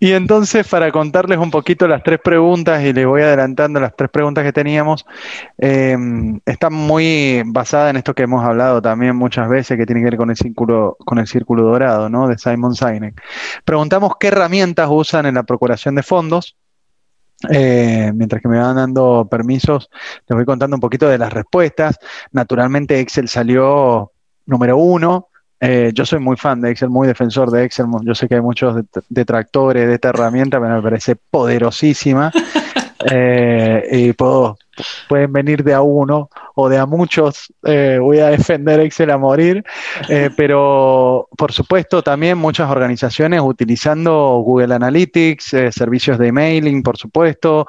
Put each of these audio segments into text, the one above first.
Y entonces, para contarles un poquito las tres preguntas, y les voy adelantando las tres preguntas que teníamos, eh, están muy basadas en esto que hemos hablado también muchas veces, que tiene que ver con el círculo, con el círculo dorado, ¿no? De Simon Sinek. Preguntamos qué herramientas usan en la procuración de fondos. Eh, mientras que me van dando permisos, les voy contando un poquito de las respuestas. Naturalmente, Excel salió número uno. Eh, yo soy muy fan de Excel, muy defensor de Excel. Yo sé que hay muchos detractores de esta herramienta, pero me parece poderosísima. Eh, y puedo, pueden venir de a uno o de a muchos. Eh, voy a defender Excel a morir, pero por supuesto también muchas organizaciones utilizando Google Analytics, servicios de emailing, por supuesto,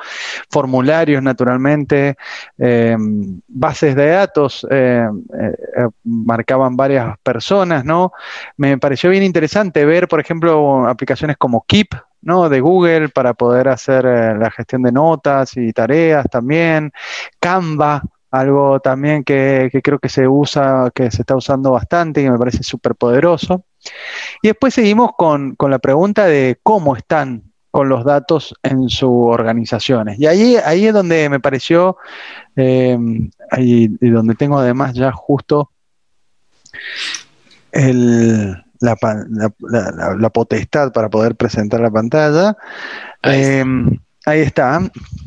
formularios naturalmente, bases de datos, marcaban varias personas, ¿no? Me pareció bien interesante ver, por ejemplo, aplicaciones como Keep, ¿no? de Google para poder hacer eh, la gestión de notas y tareas también. Canva, algo también que, creo que se usa, que se está usando bastante y que me parece súper poderoso. Y después seguimos con, la pregunta de cómo están con los datos en sus organizaciones. Y ahí, ahí es donde me pareció, eh, y donde tengo además ya justo el, la, potestad para poder presentar la pantalla. Em, ahí, está.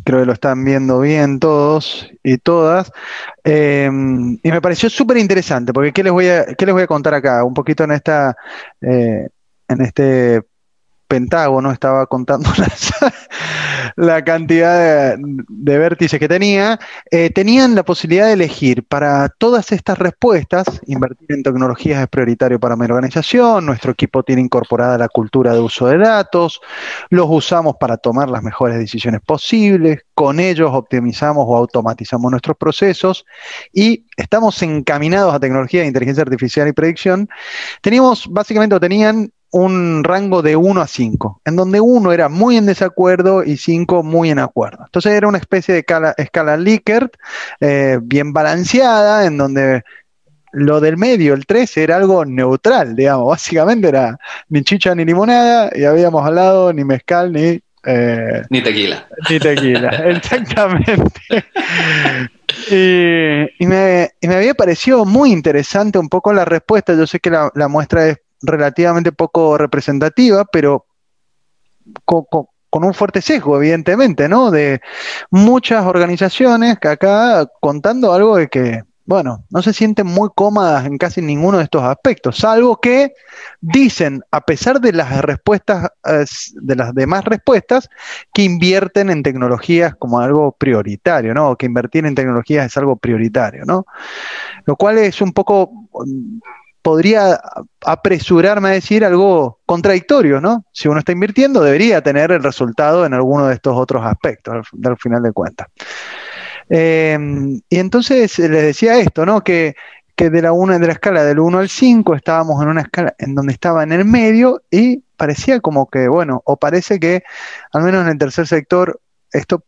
creo que lo están viendo bien todos y todas. Em, y me pareció súper interesante, porque ¿qué les, voy a, ¿qué les voy a contar acá? Un poquito en esta... Eh, en este Pentágono estaba contando la cantidad de, vértices que tenía, eh, tenían la posibilidad de elegir para todas estas respuestas, invertir en tecnologías es prioritario para mi organización, nuestro equipo tiene incorporada la cultura de uso de datos, los usamos para tomar las mejores decisiones posibles, con ellos optimizamos o automatizamos nuestros procesos y estamos encaminados a tecnología de inteligencia artificial y predicción. Teníamos, básicamente, tenían un rango de 1 a 5, en donde 1 era muy en desacuerdo y 5 muy en acuerdo. Entonces era una especie de escala, escala Likert eh, bien balanceada, en donde lo del medio, el 3, era algo neutral, digamos, básicamente era ni chicha ni limonada y habíamos hablado ni mezcal ni... Eh, ni tequila. Ni tequila, exactamente. y, me, había parecido muy interesante un poco la respuesta. Yo sé que la muestra es relativamente poco representativa, pero con, un fuerte sesgo, evidentemente, ¿no? De muchas organizaciones que acá contando algo de que, bueno, no se sienten muy cómodas en casi ninguno de estos aspectos, salvo que dicen, a pesar de las respuestas, de las demás respuestas, que invierten en tecnologías como algo prioritario, ¿no? Que invertir en tecnologías es algo prioritario, ¿no? Lo cual es un poco podría apresurarme a decir algo contradictorio, ¿no? Si uno está invirtiendo, debería tener el resultado en alguno de estos otros aspectos, al, final de cuentas. Em, y entonces les decía esto, ¿no? Que, de la una de la escala del 1 al 5 estábamos en una escala en donde estaba en el medio y parecía como que, bueno, o parece que al menos en el tercer sector esto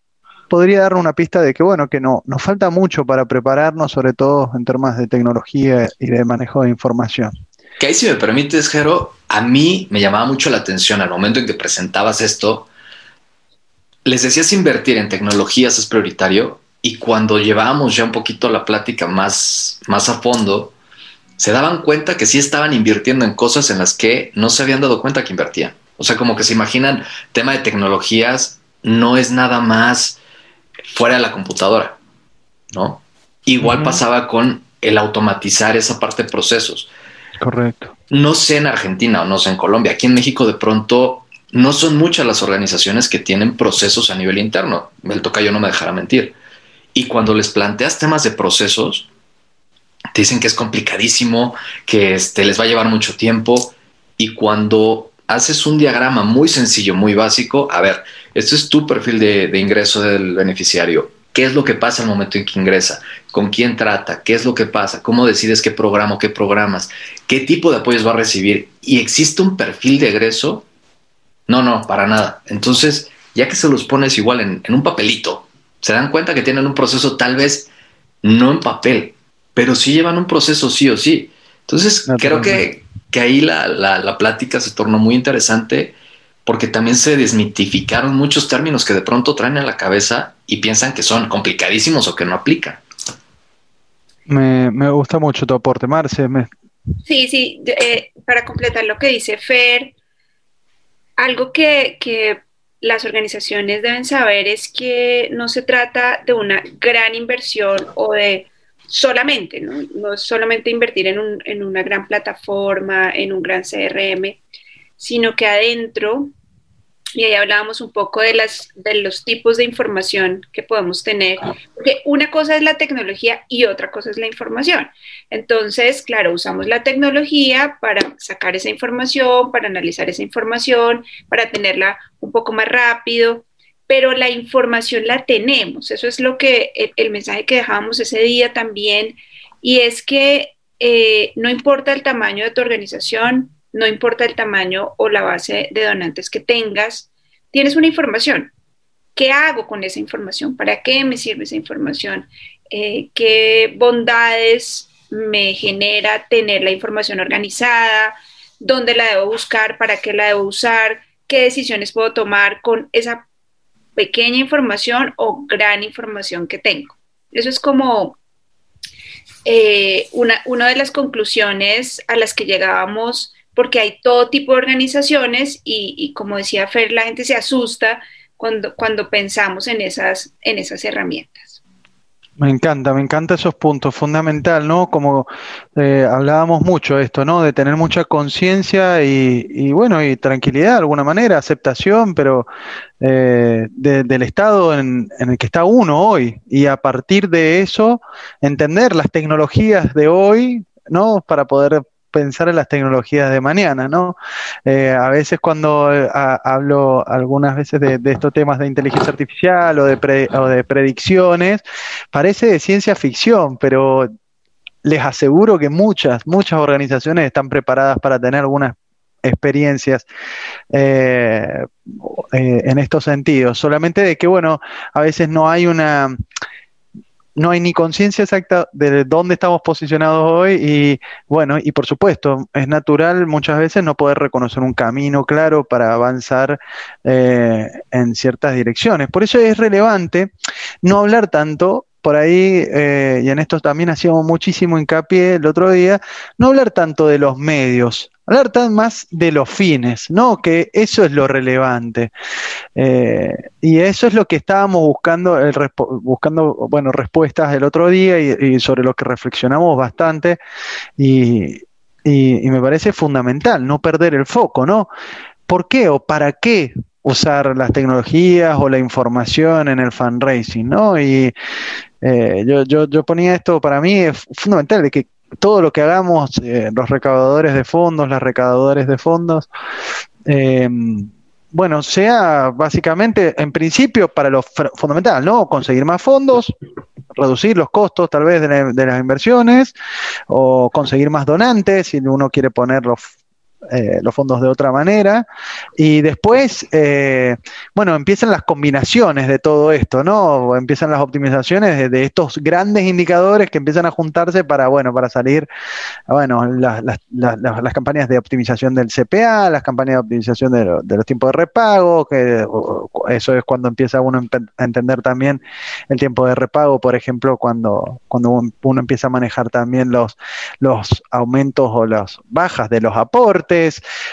podría dar una pista de que, bueno, que no, nos falta mucho para prepararnos, sobre todo en temas de tecnología y de manejo de información. Que ahí, si me permites, Jero, a mí me llamaba mucho la atención al momento en que presentabas esto. Les decías invertir en tecnologías es prioritario y cuando llevábamos ya un poquito la plática más, más a fondo, se daban cuenta que sí estaban invirtiendo en cosas en las que no se habían dado cuenta que invertían. O sea, como que se imaginan, tema de tecnologías no es nada más fuera de la computadora, ¿no? Igual pasaba con el automatizar esa parte de procesos. Correcto. No sé en Argentina o no sé en Colombia. Aquí en México de pronto no son muchas las organizaciones que tienen procesos a nivel interno. El tocayo no me dejará mentir. Y cuando les planteas temas de procesos, te dicen que es complicadísimo, que este, les va a llevar mucho tiempo. Y cuando haces un diagrama muy sencillo, muy básico, a ver, este es tu perfil de, ingreso del beneficiario. ¿Qué es lo que pasa al momento en que ingresa? ¿Con quién trata? ¿Qué es lo que pasa? ¿Cómo decides qué programa o qué programas? ¿Qué tipo de apoyos va a recibir? ¿Y existe un perfil de egreso? No, no, para nada. Entonces, ya que se los pones igual en, un papelito, se dan cuenta que tienen un proceso tal vez no en papel, pero sí llevan un proceso sí o sí. Entonces, creo que, que ahí la, la, la, plática se tornó muy interesante porque también se desmitificaron muchos términos que de pronto traen en la cabeza y piensan que son complicadísimos o que no aplican. Me, gusta mucho tu aporte, Marce. Sí, sí, eh, para completar lo que dice Fer, algo que, que las organizaciones deben saber es que no se trata de una gran inversión o de solamente, ¿no? No solamente invertir en, un, en una gran plataforma, en un gran CRM, sino que adentro, y ahí hablábamos un poco de, las, de los tipos de información que podemos tener, porque una cosa es la tecnología y otra cosa es la información. Entonces, claro, usamos la tecnología para sacar esa información, para analizar esa información, para tenerla un poco más rápido, pero la información la tenemos. Eso es lo que el, mensaje que dejábamos ese día también, y es que eh, no importa el tamaño de tu organización, no importa el tamaño o la base de donantes que tengas, tienes una información. ¿Qué hago con esa información? ¿Para qué me sirve esa información? Eh, ¿Qué bondades me genera tener la información organizada? ¿Dónde la debo buscar? ¿Para qué la debo usar? ¿Qué decisiones puedo tomar con esa pequeña información o gran información que tengo. Eso es como eh, una, de las conclusiones a las que llegábamos, porque hay todo tipo de organizaciones y, como decía Fer, la gente se asusta cuando, cuando pensamos en esas, en esas herramientas. Me encanta, me encanta esos puntos, fundamental, ¿no? Como eh, hablábamos mucho esto, ¿no? De tener mucha conciencia y, bueno, y tranquilidad de alguna manera, aceptación, pero eh, del estado en, en, el que está uno hoy. Y a partir de eso, entender las tecnologías de hoy, ¿no? Para poder pensar en las tecnologías de mañana, ¿no? Eh, a veces cuando eh, hablo algunas veces de, estos temas de inteligencia artificial o de, o de predicciones, parece de ciencia ficción, pero les aseguro que muchas, muchas organizaciones están preparadas para tener algunas experiencias eh, en estos sentidos. Solamente de que, bueno, a veces no hay una no hay ni conciencia exacta de dónde estamos posicionados hoy y bueno, y por supuesto, es natural muchas veces no poder reconocer un camino claro para avanzar eh, en ciertas direcciones. Por eso es relevante no hablar tanto por ahí, eh, y en esto también hacíamos muchísimo hincapié el otro día, no hablar tanto de los medios, hablar tan más de los fines, ¿no? Que eso es lo relevante. Eh, y eso es lo que estábamos buscando, el, buscando, bueno, respuestas el otro día y, sobre lo que reflexionamos bastante. Y, y, me parece fundamental no perder el foco, ¿no? ¿Por qué o para qué usar las tecnologías o la información en el fundraising, ¿no? Y eh, yo, yo, yo, ponía esto para mí es fundamental, de que todo lo que hagamos, eh, los recaudadores de fondos, las recaudadoras de fondos, eh, bueno, sea básicamente, en principio, para lo fundamental, ¿no? Conseguir más fondos, reducir los costos tal vez de, de las inversiones, o conseguir más donantes, si uno quiere poner los eh, los fondos de otra manera. Y después, eh, bueno, empiezan las combinaciones de todo esto, ¿no? Empiezan las optimizaciones de, estos grandes indicadores que empiezan a juntarse para, bueno, para salir, bueno, las, campañas de optimización del CPA, las campañas de optimización de, los tiempos de repago, que eso es cuando empieza uno a entender también el tiempo de repago, por ejemplo, cuando, cuando uno empieza a manejar también los, los aumentos o las bajas de los aportes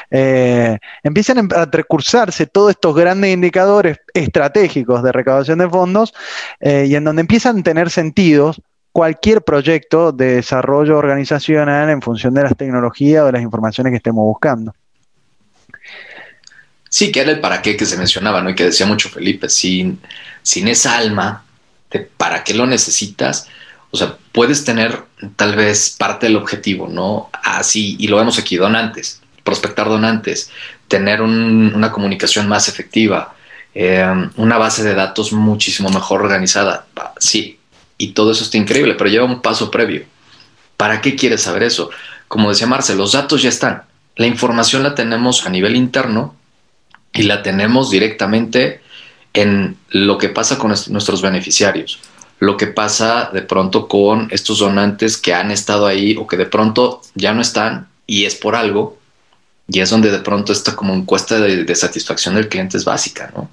eh, empiezan a recursarse todos estos grandes indicadores estratégicos de recaudación de fondos eh, y en donde empiezan a tener sentido cualquier proyecto de desarrollo organizacional en función de las tecnologías o de las informaciones que estemos buscando. Sí, que era el para qué que se mencionaba, ¿no? Y que decía mucho Felipe, sin, sin esa alma de para qué lo necesitas, o sea, puedes tener tal vez parte del objetivo, ¿no? Así, y lo vemos aquí, donantes prospectar donantes, tener una comunicación más efectiva, eh, una base de datos muchísimo mejor organizada. Sí, y todo eso está increíble, pero lleva un paso previo. ¿Para qué quieres saber eso? Como decía Marce, los datos ya están. La información la tenemos a nivel interno y la tenemos directamente en lo que pasa con nuestros beneficiarios, lo que pasa de pronto con estos donantes que han estado ahí o que de pronto ya no están y es por algo Y es donde de pronto esta como encuesta de, satisfacción del cliente es básica, ¿no?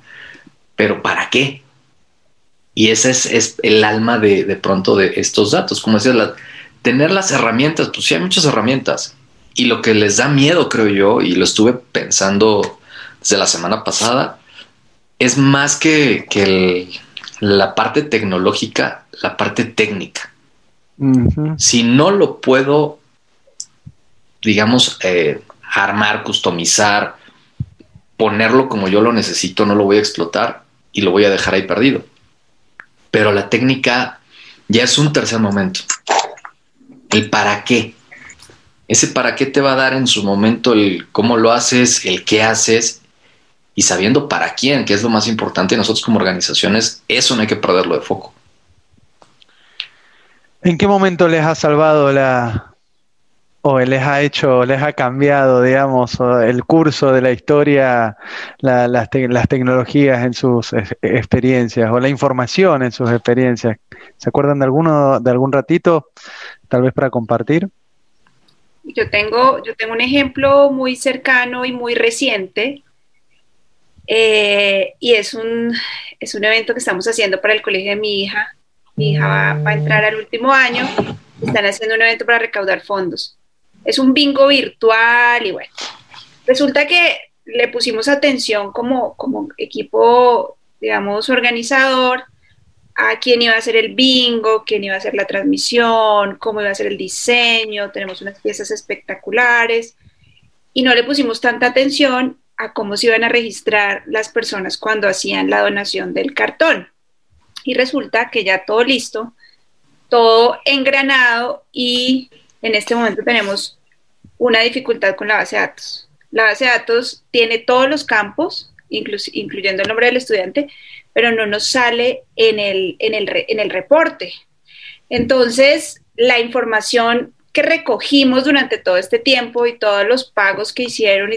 Pero ¿para qué? Y ese es, el alma de, de, pronto de estos datos. Como decías, tener las herramientas, pues sí hay muchas herramientas. Y lo que les da miedo, creo yo, y lo estuve pensando desde la semana pasada, es más que, la parte tecnológica, la parte técnica. Si no lo puedo, digamos, eh, armar, customizar, ponerlo como yo lo necesito, no lo voy a explotar y lo voy a dejar ahí perdido. Pero la técnica ya es un tercer momento. El para qué. Ese para qué te va a dar en su momento el cómo lo haces, el qué haces y sabiendo para quién, que es lo más importante. Nosotros como organizaciones, eso no hay que perderlo de foco. ¿En qué momento les ha salvado la, o les ha hecho, les ha cambiado, digamos, el curso de la historia, las, tecnologías en sus experiencias o la información en sus experiencias? ¿Se acuerdan de alguno, de algún ratito, tal vez para compartir? Yo tengo, yo tengo un ejemplo muy cercano y muy reciente eh, y es un, es un evento que estamos haciendo para el colegio de mi hija. Mi hija va, a entrar al último año. Están haciendo un evento para recaudar fondos. Es un bingo virtual y bueno. Resulta que le pusimos atención como, como equipo, digamos, organizador a quién iba a ser el bingo, quién iba a hacer la transmisión, cómo iba a ser el diseño. Tenemos unas piezas espectaculares y no le pusimos tanta atención a cómo se iban a registrar las personas cuando hacían la donación del cartón. Y resulta que ya todo listo, todo engranado y en este momento tenemos una dificultad con la base de datos. La base de datos tiene todos los campos, incluyendo el nombre del estudiante, pero no nos sale en el, en el, en el reporte. Entonces, la información que recogimos durante todo este tiempo y todos los pagos que hicieron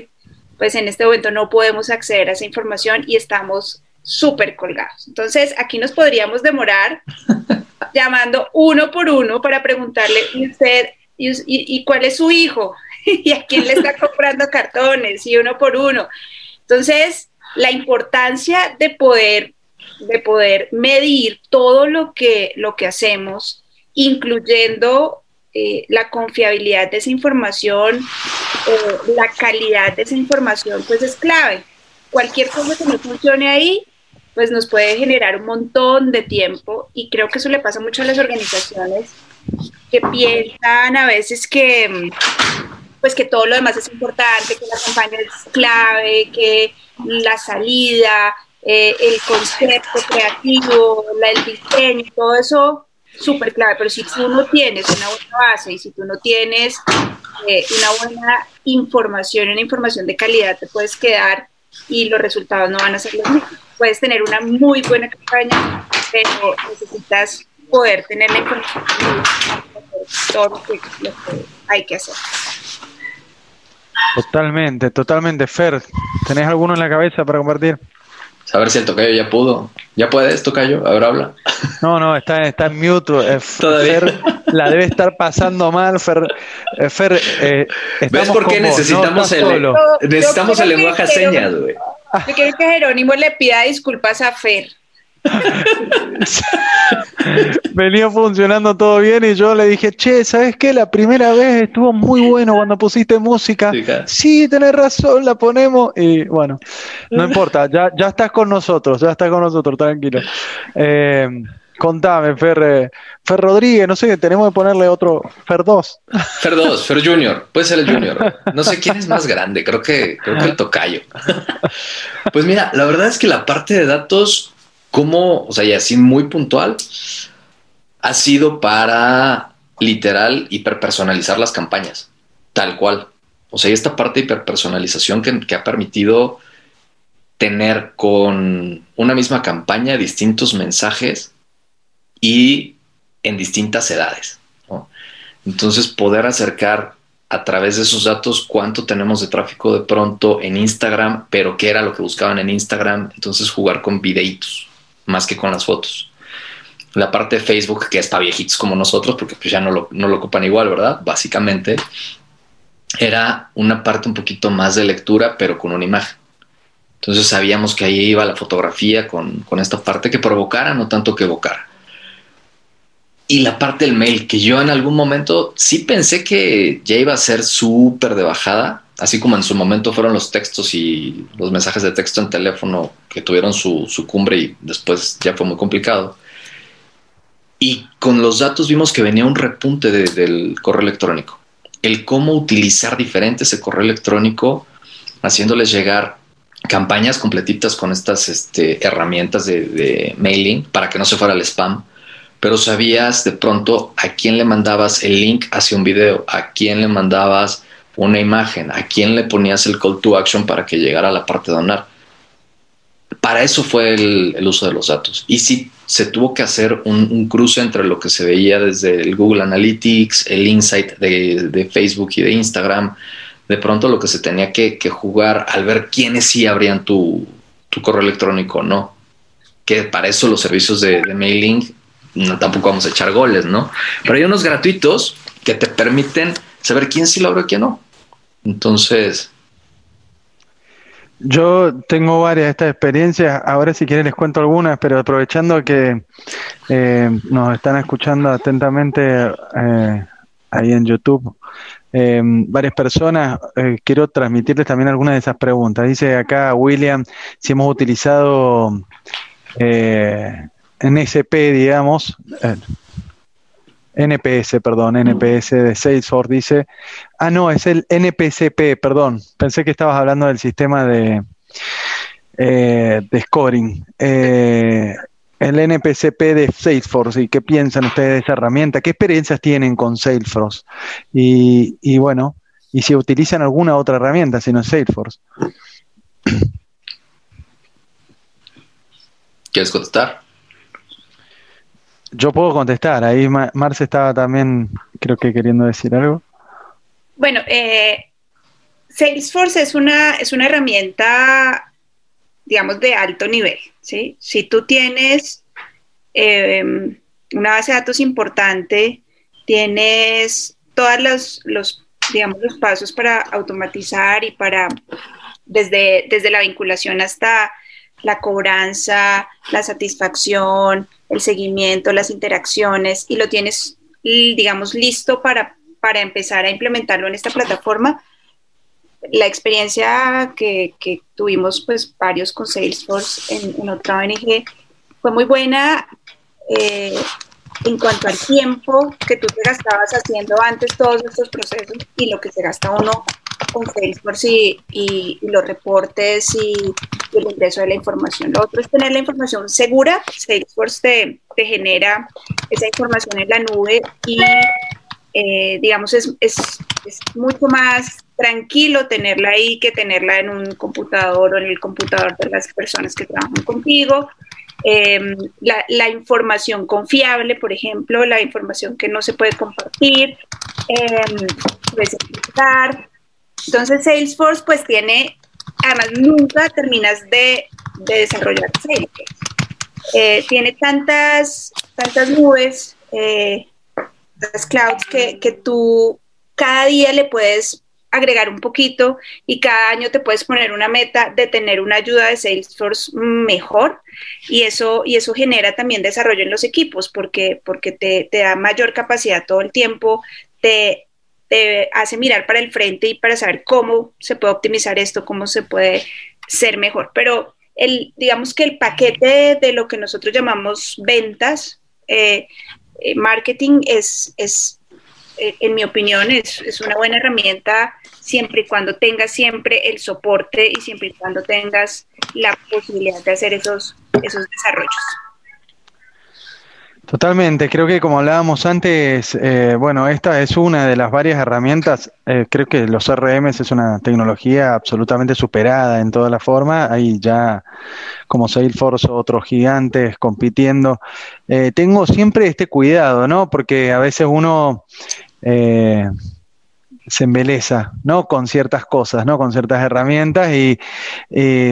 pues en este momento no podemos acceder a esa información y estamos súper colgados. Entonces, aquí nos podríamos demorar llamando uno por uno para preguntarle, ¿y usted, y, cuál es su hijo? ¿Y a quién le está comprando cartones? Y uno por uno. Entonces, la importancia de poder, de poder medir todo lo que, lo que hacemos, incluyendo eh, la confiabilidad de esa información, eh, la calidad de esa información, pues es clave. Cualquier cosa que no funcione ahí, pues nos puede generar un montón de tiempo y creo que eso le pasa mucho a las organizaciones que piensan a veces que pues que todo lo demás es importante, que la campaña es clave, que la salida, eh, el concepto creativo, el diseño, todo eso súper clave, pero si tú no tienes una buena base y si tú no tienes eh, una buena información, una información de calidad, te puedes quedar y los resultados no van a ser los mismos. Puedes tener una muy buena campaña, pero necesitas poder tener la información todo lo que hay que hacer. Totalmente, totalmente. Fer, ¿tenés alguno en la cabeza para compartir? A ver si el tocayo ya pudo. ¿Ya puedes, tocayo? A ver, habla. No, no, está, está en mute. Eh, Fer la debe estar pasando mal. Fer, eh, Fer eh, ¿ves por qué necesitamos, el, necesitamos el lenguaje a señas, güey? Yo quiero que Jerónimo le pida disculpas a Fer. Venía funcionando todo bien y yo le dije, che, ¿sabes qué? La primera vez estuvo muy bueno cuando pusiste música. Sí, tenés razón, la ponemos. Y bueno, no importa, ya, ya estás con nosotros, ya estás con nosotros, tranquilo. Eh, contame, Fer, Fer Rodríguez, no sé, tenemos que ponerle otro, Fer 2. Fer 2, Fer Junior, puede ser el Junior. No sé quién es más grande, creo que, creo que el tocayo. Pues mira, la verdad es que la parte de datos cómo, o sea, y así muy puntual, ha sido para literal hiperpersonalizar las campañas, tal cual. O sea, esta parte de hiperpersonalización que, ha permitido tener con una misma campaña distintos mensajes y en distintas edades. Entonces, poder acercar a través de esos datos cuánto tenemos de tráfico de pronto en Instagram, pero qué era lo que buscaban en Instagram. Entonces, jugar con videitos más que con las fotos. La parte de Facebook, que es para viejitos como nosotros, porque pues ya no lo, no lo ocupan igual, ¿verdad? Básicamente, era una parte un poquito más de lectura, pero con una imagen. Entonces sabíamos que ahí iba la fotografía con, con esta parte que provocara, no tanto que evocara. Y la parte del mail, que yo en algún momento sí pensé que ya iba a ser súper de bajada, así como en su momento fueron los textos y los mensajes de texto en teléfono que tuvieron su, su cumbre y después ya fue muy complicado. Y con los datos vimos que venía un repunte del correo electrónico. El cómo utilizar diferente ese correo electrónico, haciéndoles llegar campañas completitas con estas este, herramientas de, de, mailing para que no se fuera el spam, pero sabías de pronto a quién le mandabas el link hacia un video, a quién le mandabas una imagen, a quién le ponías el call to action para que llegara a la parte de donar. Para eso fue el, uso de los datos. Y sí se tuvo que hacer un, cruce entre lo que se veía desde el Google Analytics, el Insight de, Facebook y de Instagram, de pronto lo que se tenía que, jugar al ver quiénes sí abrían tu, correo electrónico no. Que para eso los servicios de, de mailing no, tampoco vamos a echar goles, ¿no? Pero hay unos gratuitos que te permiten saber quién sí lo abrió y quién no. Entonces. Yo tengo varias de estas experiencias. Ahora, si quieren, les cuento algunas, pero aprovechando que eh, nos están escuchando atentamente eh, ahí en YouTube, eh, varias personas, quiero transmitirles también algunas de esas preguntas. Dice acá William si hemos utilizado eh, NSP, digamos, NPS, perdón, NPS de Salesforce, dice, ah, no, es el NPCP, perdón, pensé que estabas hablando del sistema de, de scoring. el NPCP de Salesforce y qué piensan ustedes de esa herramienta, qué experiencias tienen con Salesforce y, y bueno, y si utilizan alguna otra herramienta, sino Salesforce. ¿Quieres contestar? Yo puedo contestar, ahí Marce estaba también, creo que queriendo decir algo. Bueno, eh, Salesforce es una, es una herramienta, digamos, de alto nivel. ¿sí? Si tú tienes eh, una base de datos importante, tienes todos los, los, digamos, los pasos para automatizar y para, desde, desde la vinculación hasta la cobranza, la satisfacción, el seguimiento, las interacciones, y lo tienes, digamos, listo para, para empezar a implementarlo en esta plataforma, la experiencia que, que, tuvimos pues varios con Salesforce en, en otra ONG fue muy buena eh, en cuanto al tiempo que tú te gastabas haciendo antes todos estos procesos y lo que se gasta uno con Salesforce y, y, y los reportes y, y, el ingreso de la información. Lo otro es tener la información segura. Salesforce te, te genera esa información en la nube y eh, digamos es, es, es mucho más tranquilo tenerla ahí que tenerla en un computador o en el computador de las personas que trabajan contigo. Eh, la, la, información confiable, por ejemplo, la información que no se puede compartir, eh, puedes explicar. Entonces Salesforce pues tiene, además nunca terminas de, de desarrollar. Eh, tiene tantas, tantas nubes, las clouds que, que tú cada día le puedes agregar un poquito y cada año te puedes poner una meta de tener una ayuda de Salesforce mejor y eso, y eso genera también desarrollo en los equipos porque, porque te, te da mayor capacidad todo el tiempo, te, te, hace mirar para el frente y para saber cómo se puede optimizar esto, cómo se puede ser mejor. Pero el, digamos que el paquete de, lo que nosotros llamamos ventas, eh, eh, marketing es, es eh, en mi opinión, es, es, una buena herramienta siempre y cuando tengas siempre el soporte y siempre y cuando tengas la posibilidad de hacer esos, esos desarrollos. Totalmente, creo que como hablábamos antes, eh, bueno, esta es una de las varias herramientas, eh, creo que los CRM es una tecnología absolutamente superada en toda la forma, hay ya como Salesforce otros gigantes compitiendo. Eh, tengo siempre este cuidado, ¿no? Porque a veces uno se embeleza, ¿no? Con ciertas cosas, ¿no? Con ciertas herramientas y,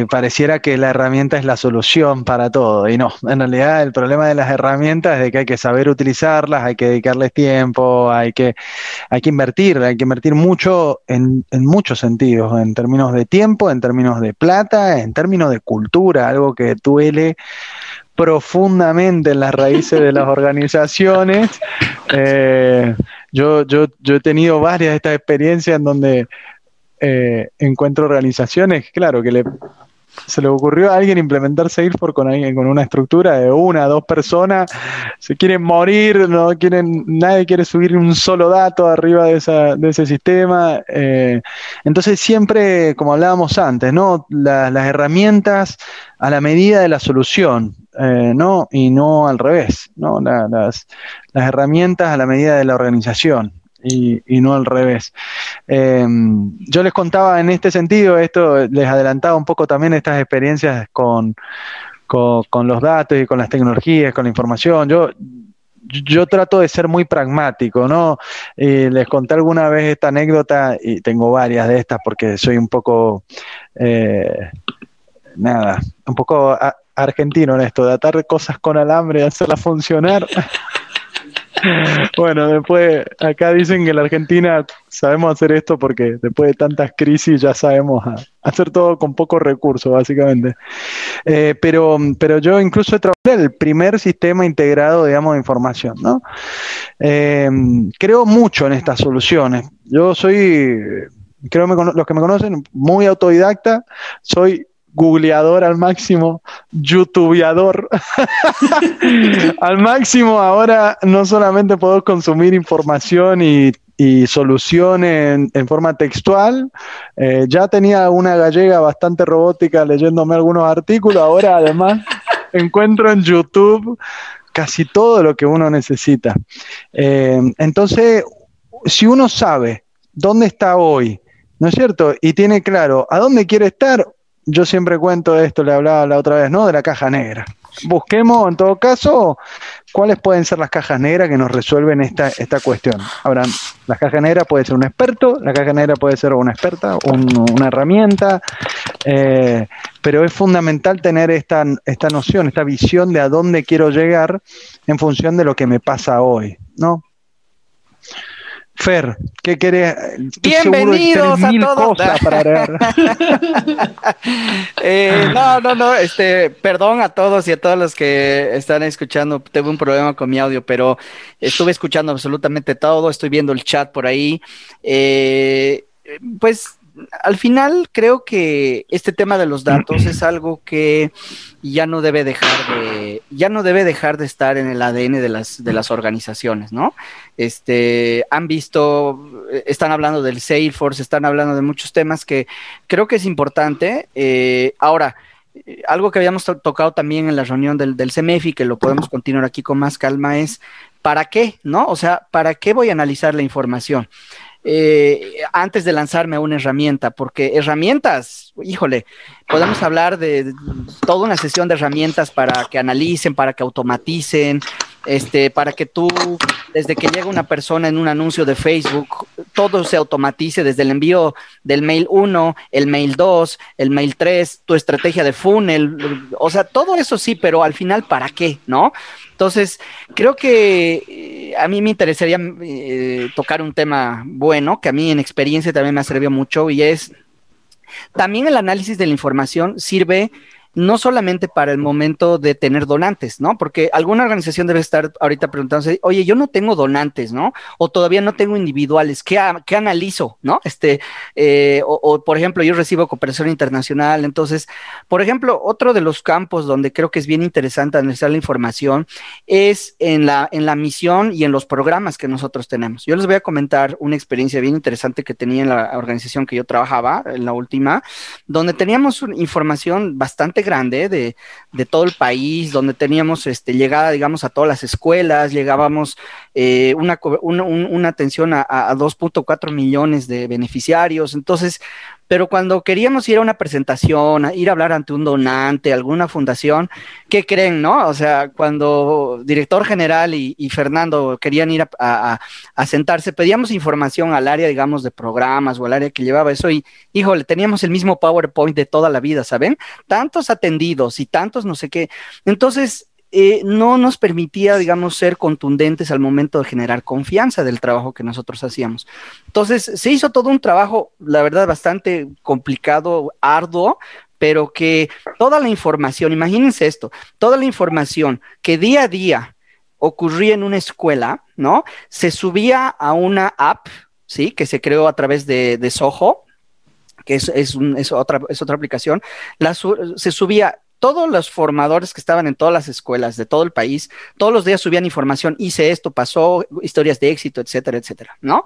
pareciera que la herramienta es la solución para todo. Y no, en realidad el problema de las herramientas es de que hay que saber utilizarlas, hay que dedicarles tiempo, hay que, hay que invertir, hay que invertir mucho en, en muchos sentidos, en términos de tiempo, en términos de plata, en términos de cultura, algo que duele profundamente en las raíces de las organizaciones. Eh, yo, yo, yo he tenido varias de estas experiencias en donde eh, encuentro organizaciones, claro, que le, se le ocurrió a alguien implementar Salesforce con alguien con una estructura de una, dos personas, se quieren morir, no quieren, nadie quiere subir un solo dato arriba de, esa, de ese sistema. Eh, entonces siempre, como hablábamos antes, ¿no? las herramientas a la medida de la solución. Eh, ¿no? Y no al revés, ¿no? las, herramientas a la medida de la organización. Y, no al revés. Em, yo les contaba en este sentido, esto les adelantaba un poco también estas experiencias con, con, los datos y con las tecnologías, con la información. Yo, yo trato de ser muy pragmático, ¿no? les conté alguna vez esta anécdota y tengo varias de estas porque soy un poco, eh, nada, un poco argentino en esto, de atar cosas con alambre y hacerlas funcionar. bueno, después acá dicen que en la Argentina sabemos hacer esto porque después de tantas crisis ya sabemos hacer todo con pocos recursos, básicamente. Eh, pero, pero yo incluso he trabajado en el primer sistema integrado, digamos, de información, ¿no? Eh, creo mucho en estas soluciones. Yo soy, creo que los que me conocen, muy autodidacta, soy googleador al máximo, youtubeador al máximo. Ahora no solamente puedo consumir información y, soluciones en, forma textual, eh, ya tenía una gallega bastante robótica leyéndome algunos artículos, ahora además encuentro en YouTube casi todo lo que uno necesita. Eh, entonces, si uno sabe dónde está hoy, ¿no es cierto? Y tiene claro a dónde quiere estar, yo siempre cuento esto, le hablaba la otra vez, ¿no? De la caja negra. Busquemos, en todo caso, cuáles pueden ser las cajas negras que nos resuelven esta, esta cuestión. Ahora, la caja negra puede ser un experto, la caja negra puede ser una experta, una herramienta, eh, pero es fundamental tener esta, esta noción, esta visión de a dónde quiero llegar en función de lo que me pasa hoy, ¿no? Fer, ¿qué querés? Bienvenidos a todos. eh, no, no, no, este, perdón a todos y a todos los que están escuchando. Tengo un problema con mi audio, pero estuve escuchando absolutamente todo. Estoy viendo el chat por ahí. Eh, pues al final creo que este tema de los datos es algo que ya no debe dejar de, ya no debe dejar de estar en el ADN de las, de las organizaciones, ¿no? Este, han visto, están hablando del Salesforce, están hablando de muchos temas que creo que es importante. Eh, ahora, algo que habíamos tocado también en la reunión del, del CEMEFI, que lo podemos continuar aquí con más calma, es ¿para qué? ¿No? O sea, ¿para qué voy a analizar la información? Eh, antes de lanzarme a una herramienta, porque herramientas, híjole, podemos hablar de toda una sesión de herramientas para que analicen, para que automaticen, este, para que tú, desde que llega una persona en un anuncio de Facebook, todo se automatice desde el envío del mail 1, el mail 2, el mail 3, tu estrategia de funnel, o sea, todo eso sí, pero al final, ¿para qué? ¿No? Entonces, creo que eh, a mí me interesaría eh, tocar un tema bueno, que a mí en experiencia también me ha servido mucho, y es también el análisis de la información sirve no solamente para el momento de tener donantes, ¿no? Porque alguna organización debe estar ahorita preguntándose, oye, yo no tengo donantes, ¿no? O todavía no tengo individuales, ¿qué, qué analizo, ¿no? Este, eh, o, por ejemplo, yo recibo cooperación internacional, entonces, por ejemplo, otro de los campos donde creo que es bien interesante analizar la información es en la, en la misión y en los programas que nosotros tenemos. Yo les voy a comentar una experiencia bien interesante que tenía en la organización que yo trabajaba, en la última, donde teníamos información bastante grande de, de todo el país, donde teníamos este, llegada, digamos, a todas las escuelas, llegábamos eh, una, una, atención a, a 2.4 millones de beneficiarios. Entonces, pero cuando queríamos ir a una presentación, ir a hablar ante un donante, alguna fundación, ¿qué creen, no? O sea, cuando director general y, Fernando querían ir a, sentarse, pedíamos información al área, digamos, de programas o al área que llevaba eso y, híjole, teníamos el mismo PowerPoint de toda la vida, ¿saben? Tantos atendidos y tantos no sé qué. Entonces, eh, no nos permitía, digamos, ser contundentes al momento de generar confianza del trabajo que nosotros hacíamos. Entonces, se hizo todo un trabajo, la verdad, bastante complicado, arduo, pero que toda la información, imagínense esto, toda la información que día a día ocurría en una escuela, ¿no? Se subía a una app, ¿sí? Que se creó a través de, Soho, que es otra aplicación, se subía todos los formadores que estaban en todas las escuelas de todo el país, todos los días subían información, hice esto, pasó, historias de éxito, etcétera, etcétera, ¿no?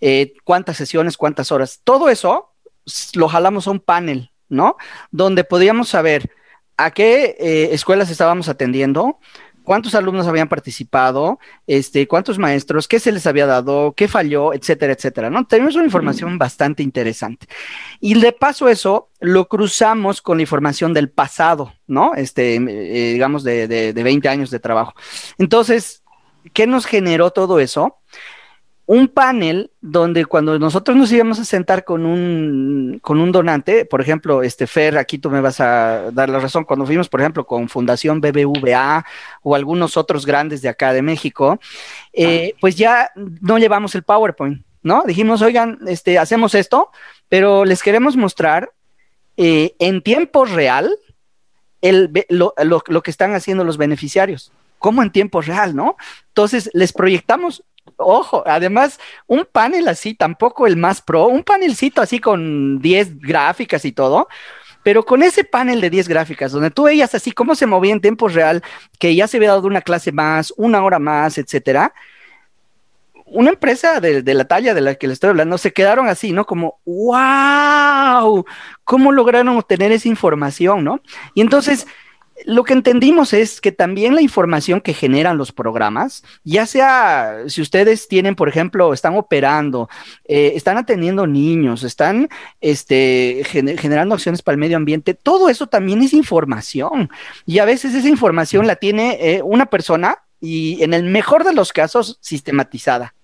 Eh, cuántas sesiones, cuántas horas, todo eso lo jalamos a un panel, ¿no? Donde podíamos saber a qué eh, escuelas estábamos atendiendo, cuántos alumnos habían participado, este, cuántos maestros, qué se les había dado, qué falló, etcétera, etcétera, ¿no? Tenemos una información bastante interesante. Y de paso eso lo cruzamos con la información del pasado, ¿no? Este, eh, digamos, de, de, de 20 años de trabajo. Entonces, ¿qué nos generó todo eso? Un panel donde cuando nosotros nos íbamos a sentar con un, con un donante, por ejemplo, este Fer, aquí tú me vas a dar la razón, cuando fuimos, por ejemplo, con Fundación BBVA o algunos otros grandes de acá de México, eh, pues ya no llevamos el PowerPoint, ¿no? Dijimos, oigan, este, hacemos esto, pero les queremos mostrar eh, en tiempo real el, lo, lo que están haciendo los beneficiarios. ¿Cómo en tiempo real, no? Entonces les proyectamos Ojo, además, un panel así, tampoco el más pro, un panelcito así con 10 gráficas y todo, pero con ese panel de 10 gráficas, donde tú veías así cómo se movía en tiempo real, que ya se había dado una clase más, una hora más, etcétera, una empresa de, de, la talla de la que le estoy hablando se quedaron así, ¿no? Como, wow, ¿cómo lograron obtener esa información, ¿no? Y entonces lo que entendimos es que también la información que generan los programas, ya sea si ustedes tienen, por ejemplo, están operando, eh, están atendiendo niños, están este, generando acciones para el medio ambiente, todo eso también es información. Y a veces esa información la tiene eh, una persona y en el mejor de los casos sistematizada.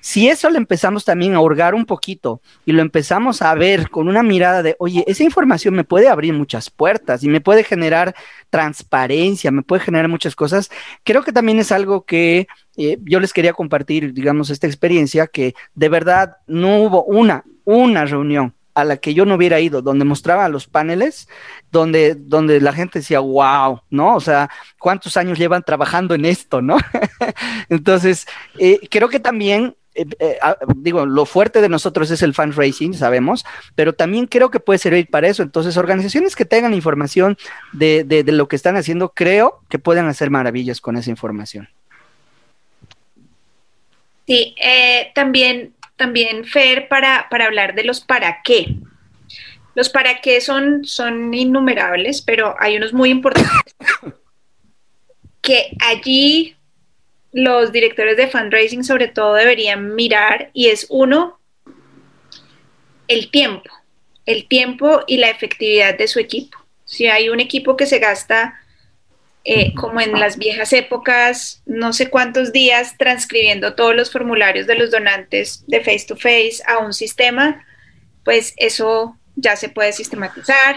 Si eso lo empezamos también a hurgar un poquito y lo empezamos a ver con una mirada de, oye, esa información me puede abrir muchas puertas y me puede generar transparencia, me puede generar muchas cosas, creo que también es algo que eh, yo les quería compartir, digamos, esta experiencia que de verdad no hubo una, una reunión a la que yo no hubiera ido, donde mostraba los paneles, donde, donde la gente decía, wow, ¿no? O sea, ¿cuántos años llevan trabajando en esto, ¿no? Entonces, eh, creo que también, eh, eh, ah, digo, lo fuerte de nosotros es el fundraising, sabemos, pero también creo que puede servir para eso. Entonces, organizaciones que tengan información de, de, de lo que están haciendo, creo que pueden hacer maravillas con esa información. Sí, también también, Fer, para, para hablar de los para qué. Los para qué son, son innumerables, pero hay unos muy importantes que allí los directores de fundraising sobre todo deberían mirar y es uno, el tiempo, el tiempo y la efectividad de su equipo. Si hay un equipo que se gasta eh, como en las viejas épocas, no sé cuántos días transcribiendo todos los formularios de los donantes de face to face a un sistema, pues eso ya se puede sistematizar.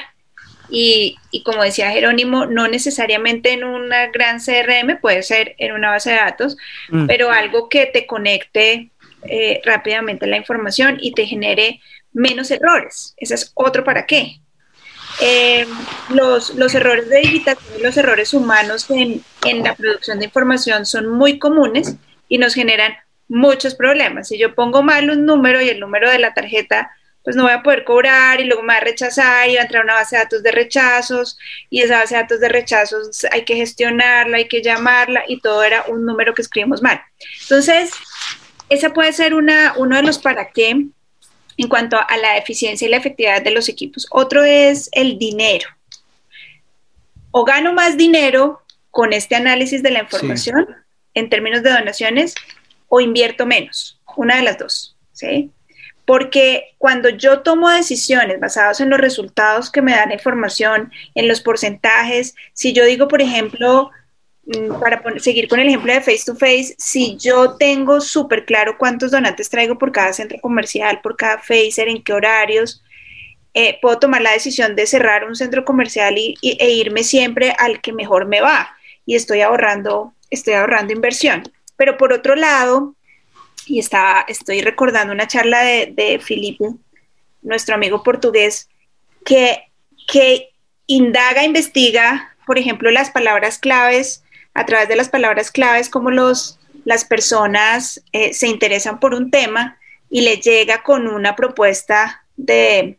Y, como decía Jerónimo, no necesariamente en una gran CRM, puede ser en una base de datos, mm. pero algo que te conecte eh, rápidamente la información y te genere menos errores. Ese es otro para qué. Eh, los, los, errores de digitación y los errores humanos en, en, la producción de información son muy comunes y nos generan muchos problemas. Si yo pongo mal un número y el número de la tarjeta, pues no voy a poder cobrar y luego me va a rechazar y va a entrar una base de datos de rechazos y esa base de datos de rechazos hay que gestionarla, hay que llamarla y todo era un número que escribimos mal. Entonces, esa puede ser una, uno de los para qué en cuanto a la eficiencia y la efectividad de los equipos. Otro es el dinero. O gano más dinero con este análisis de la información en términos de donaciones o invierto menos. Una de las dos. ¿sí? porque cuando yo tomo decisiones basadas en los resultados que me dan la información, en los porcentajes, si yo digo, por ejemplo, para seguir con el ejemplo de face to face, si yo tengo súper claro cuántos donantes traigo por cada centro comercial, por cada facer, en qué horarios, eh, puedo tomar la decisión de cerrar un centro comercial y, e irme siempre al que mejor me va y estoy ahorrando, estoy ahorrando inversión. Pero por otro lado, y está, estoy recordando una charla de, de Felipe, nuestro amigo portugués, que, que indaga, investiga, por ejemplo, las palabras claves, a través de las palabras claves, cómo los, las personas eh, se interesan por un tema y le llega con una propuesta de,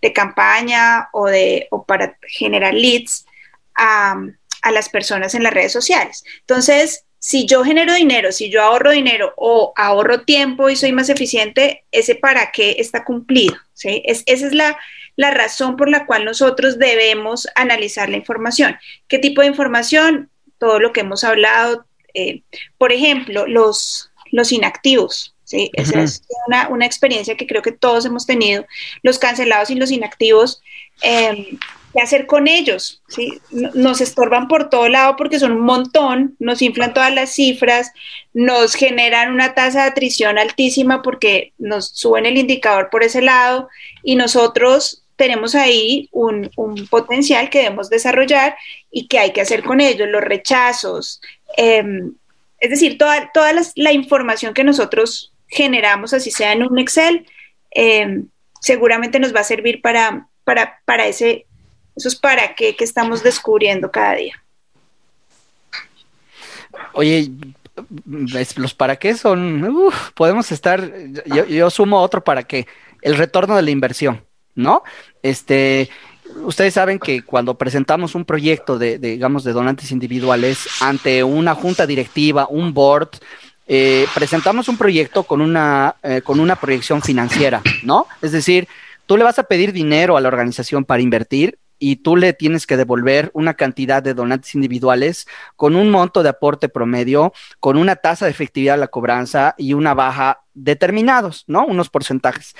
de campaña o, de, o para generar leads a, a las personas en las redes sociales. Entonces, si yo genero dinero, si yo ahorro dinero o ahorro tiempo y soy más eficiente, ese para qué está cumplido. ¿sí? Es, esa es la, la, razón por la cual nosotros debemos analizar la información. ¿Qué tipo de información? Todo lo que hemos hablado. Eh, por ejemplo, los, los inactivos. ¿sí? Esa es una, una, experiencia que creo que todos hemos tenido. Los cancelados y los inactivos. Eh, qué hacer con ellos. ¿sí? Nos estorban por todo lado porque son un montón, nos inflan todas las cifras, nos generan una tasa de atrición altísima porque nos suben el indicador por ese lado y nosotros tenemos ahí un, potencial que debemos desarrollar y que hay que hacer con ellos, los rechazos, em, es decir, toda, toda la información que nosotros generamos, así sea en un Excel, em, seguramente nos va a servir para, para, para ese eso es para qué que estamos descubriendo cada día. Oye, los para qué son, podemos estar, yo, sumo otro para qué, el retorno de la inversión, ¿no? Este, ustedes saben que cuando presentamos un proyecto de, digamos, de donantes individuales ante una junta directiva, un board, eh, presentamos un proyecto con una, eh, con una proyección financiera, ¿no? Es decir, tú le vas a pedir dinero a la organización para invertir y tú le tienes que devolver una cantidad de donantes individuales con un monto de aporte promedio, con una tasa de efectividad de la cobranza y una baja determinados, ¿no? Unos porcentajes.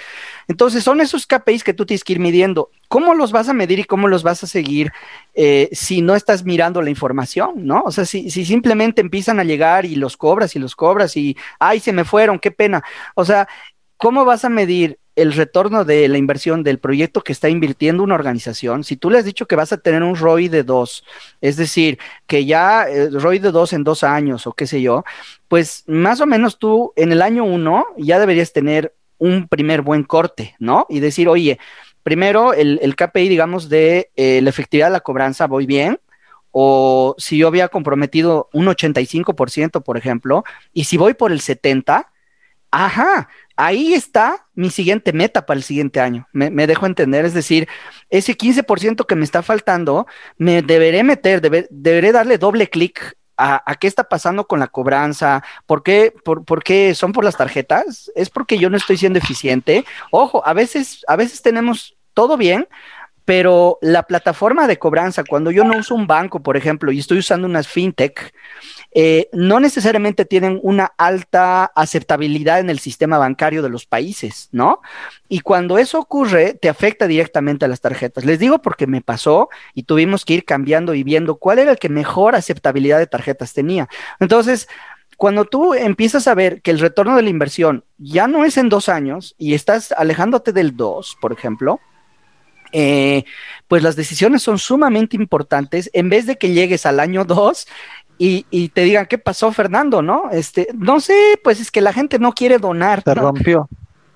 Entonces, son esos KPIs que tú tienes que ir midiendo. ¿Cómo los vas a medir y cómo los vas a seguir eh, si no estás mirando la información, ¿no? O sea, si, si simplemente empiezan a llegar y los cobras y los cobras y, ay, se me fueron, qué pena. O sea, ¿cómo vas a medir el retorno de la inversión del proyecto que está invirtiendo una organización, si tú le has dicho que vas a tener un ROI de dos, es decir, que ya eh, ROI de dos en dos años o qué sé yo, pues más o menos tú en el año uno ya deberías tener un primer buen corte, ¿no? Y decir, oye, primero el, KPI, digamos, de eh, la efectividad de la cobranza, voy bien, o si yo había comprometido un 85%, por ejemplo, y si voy por el 70%, ajá, ahí está mi siguiente meta para el siguiente año. Me, dejo entender, es decir, ese 15% que me está faltando, me deberé meter, deberé darle doble clic a, qué está pasando con la cobranza, ¿Por qué, por, por, qué son por las tarjetas, es porque yo no estoy siendo eficiente. Ojo, a veces, a veces tenemos todo bien, pero la plataforma de cobranza, cuando yo no uso un banco, por ejemplo, y estoy usando unas fintech, eh, no necesariamente tienen una alta aceptabilidad en el sistema bancario de los países, ¿no? Y cuando eso ocurre, te afecta directamente a las tarjetas. Les digo porque me pasó y tuvimos que ir cambiando y viendo cuál era el que mejor aceptabilidad de tarjetas tenía. Entonces, cuando tú empiezas a ver que el retorno de la inversión ya no es en dos años y estás alejándote del dos, por ejemplo, eh, pues las decisiones son sumamente importantes. En vez de que llegues al año 2 y, te digan, ¿qué pasó, Fernando? ¿No? Este, no sé, pues es que la gente no quiere donar. Se rompió.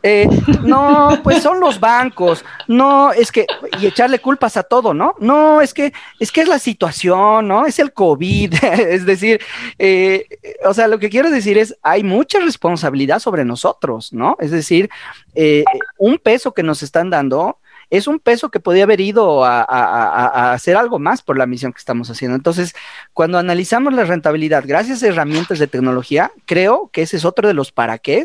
Eh, no, pues son los bancos, no, es que, y echarle culpas a todo, ¿no? No, es que, es que es la situación, ¿no? Es el COVID, es decir, eh, o sea, lo que quiero decir es, hay mucha responsabilidad sobre nosotros, ¿no? Es decir, un peso que nos están dando es un peso que podía haber ido a, hacer algo más por la misión que estamos haciendo. Entonces, cuando analizamos la rentabilidad gracias a herramientas de tecnología, creo que ese es otro de los para qué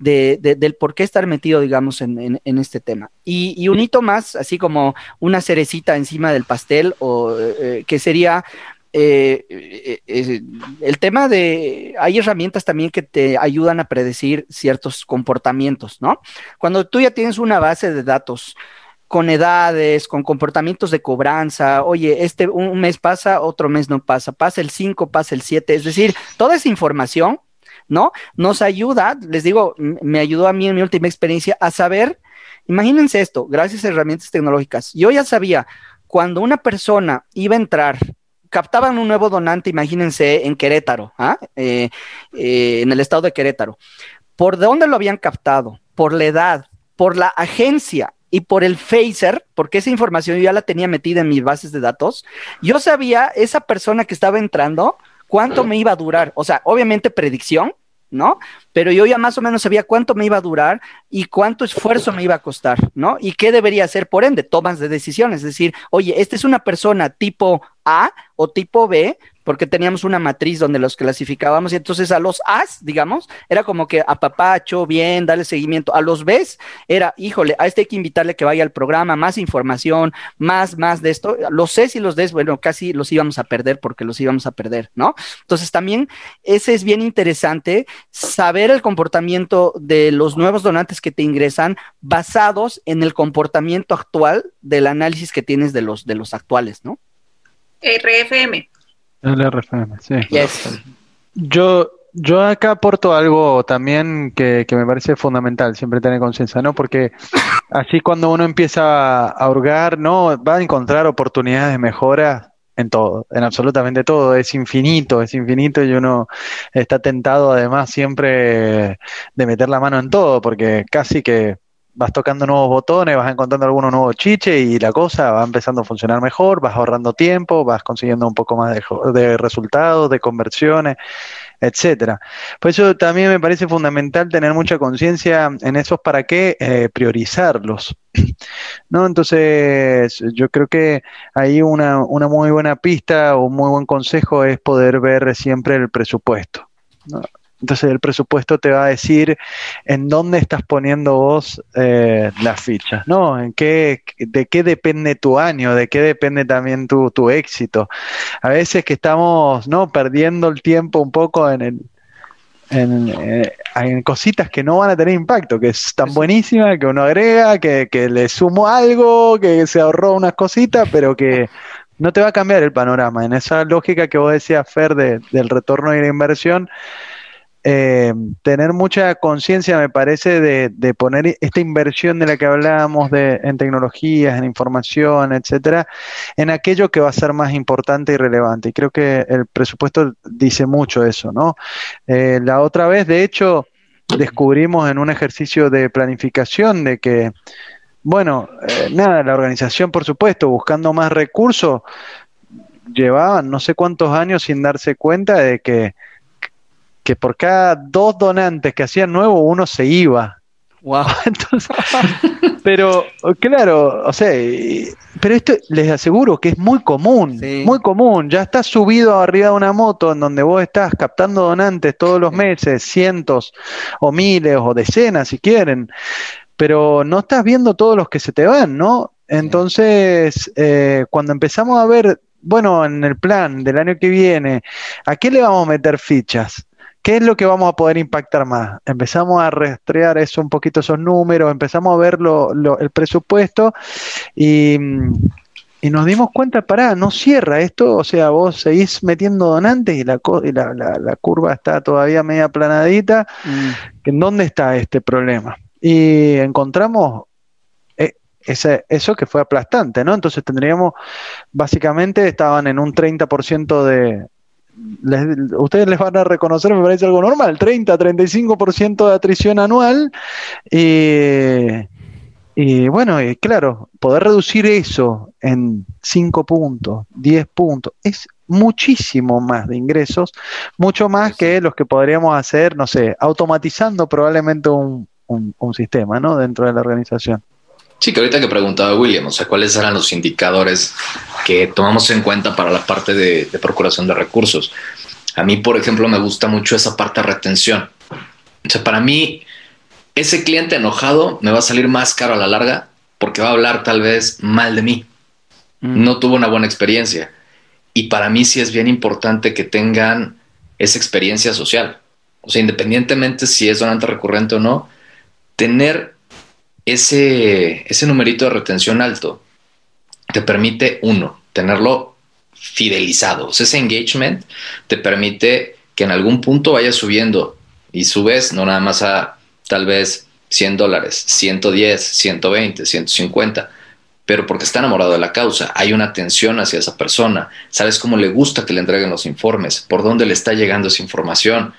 de, del por qué estar metido, digamos, en, este tema. Y, un hito más, así como una cerecita encima del pastel, o eh, que sería eh, eh, eh, el tema de, hay herramientas también que te ayudan a predecir ciertos comportamientos, ¿no? Cuando tú ya tienes una base de datos con edades, con comportamientos de cobranza, oye, este un mes pasa, otro mes no pasa, pasa el 5, pasa el 7, es decir, toda esa información, ¿no? Nos ayuda, les digo, me ayudó a mí en mi última experiencia a saber, imagínense esto, gracias a herramientas tecnológicas, yo ya sabía cuando una persona iba a entrar captaban un nuevo donante, imagínense, en Querétaro, ¿ah? eh, eh, en el estado de Querétaro. ¿Por dónde lo habían captado? Por la edad, por la agencia y por el phaser, porque esa información yo ya la tenía metida en mis bases de datos. Yo sabía esa persona que estaba entrando, cuánto me iba a durar. O sea, obviamente predicción, ¿no? Pero yo ya más o menos sabía cuánto me iba a durar y cuánto esfuerzo me iba a costar, ¿no? Y qué debería hacer, por ende, tomas de decisiones. Es decir, oye, esta es una persona tipo A o tipo B, porque teníamos una matriz donde los clasificábamos y entonces a los A's, digamos, era como que a papacho, bien, darle seguimiento. A los B's era, híjole, a este hay que invitarle que vaya al programa, más información, más, más de esto. Los C's y los D's, bueno, casi los íbamos a perder porque los íbamos a perder, ¿no? Entonces también ese es bien interesante, saber el comportamiento de los nuevos donantes que te ingresan basados en el comportamiento actual del análisis que tienes de los, de los actuales, ¿no? RFM. El RFM, sí. Yo, yo acá aporto algo también que, me parece fundamental, siempre tener conciencia, ¿no? Porque así cuando uno empieza a hurgar, ¿no? Va a encontrar oportunidades de mejora en todo, en absolutamente todo, es infinito, es infinito y uno está tentado además siempre de meter la mano en todo, porque casi que vas tocando nuevos botones, vas encontrando algunos nuevos chiches y la cosa va empezando a funcionar mejor, vas ahorrando tiempo, vas consiguiendo un poco más de, resultados, de conversiones, etcétera. Por eso también me parece fundamental tener mucha conciencia en esos para qué eh, priorizarlos. ¿No? Entonces, yo creo que ahí una, una muy buena pista o un muy buen consejo es poder ver siempre el presupuesto. Entonces el presupuesto te va a decir en dónde estás poniendo vos eh, las fichas, ¿no? En qué, de qué depende tu año, de qué depende también tu, tu éxito. A veces que estamos, ¿no? Perdiendo el tiempo un poco en el, en, eh, en, cositas que no van a tener impacto, que es tan buenísima, que uno agrega, que, que le sumo algo, que se ahorró unas cositas, pero que no te va a cambiar el panorama. En esa lógica que vos decías, Fer, de, del retorno y la inversión, eh, tener mucha conciencia, me parece, de, poner esta inversión de la que hablábamos de, en tecnologías, en información, etcétera, en aquello que va a ser más importante y relevante. Y creo que el presupuesto dice mucho eso, ¿no? Eh, la otra vez, de hecho, descubrimos en un ejercicio de planificación de que, bueno, eh, nada, la organización, por supuesto, buscando más recursos, llevaban no sé cuántos años sin darse cuenta de que que por cada dos donantes que hacían nuevo, uno se iba. Wow. pero claro, o sea, pero esto les aseguro que es muy común, muy común. Ya estás subido arriba de una moto en donde vos estás captando donantes todos los meses, cientos o miles o decenas si quieren, pero no estás viendo todos los que se te van, ¿no? Entonces, eh, cuando empezamos a ver, bueno, en el plan del año que viene, ¿a qué le vamos a meter fichas? ¿Qué es lo que vamos a poder impactar más? Empezamos a rastrear eso un poquito esos números, empezamos a ver el presupuesto y, nos dimos cuenta, pará, no cierra esto, o sea, vos seguís metiendo donantes y la, la, curva está todavía media planadita. Mm. ¿En dónde está este problema? Y encontramos eh, ese, eso que fue aplastante, ¿no? Entonces tendríamos, básicamente estaban en un 30% de, ustedes les van a reconocer, me parece algo normal, 30, 35% de atrición anual. y bueno, y claro, poder reducir eso en 5 puntos, 10 puntos, es muchísimo más de ingresos, mucho más que los que podríamos hacer, no sé, automatizando probablemente un, un sistema ¿no? dentro de la organización. Sí, que ahorita que preguntaba William, o sea, cuáles eran los indicadores que tomamos en cuenta para la parte de, procuración de recursos. A mí, por ejemplo, me gusta mucho esa parte de retención. O sea, para mí, ese cliente enojado me va a salir más caro a la larga porque va a hablar tal vez mal de mí. Mm. No tuvo una buena experiencia. y para mí sí es bien importante que tengan esa experiencia social. O sea, independientemente si es donante recurrente o no, tener ese, ese numerito de retención alto te permite, uno, tenerlo fidelizado. Ese engagement te permite que en algún punto vaya subiendo y subes no nada más a tal vez 100 dólares, 110, 120, 150, pero porque está enamorado de la causa, hay una atención hacia esa persona, sabes cómo le gusta que le entreguen los informes, por dónde le está llegando esa información,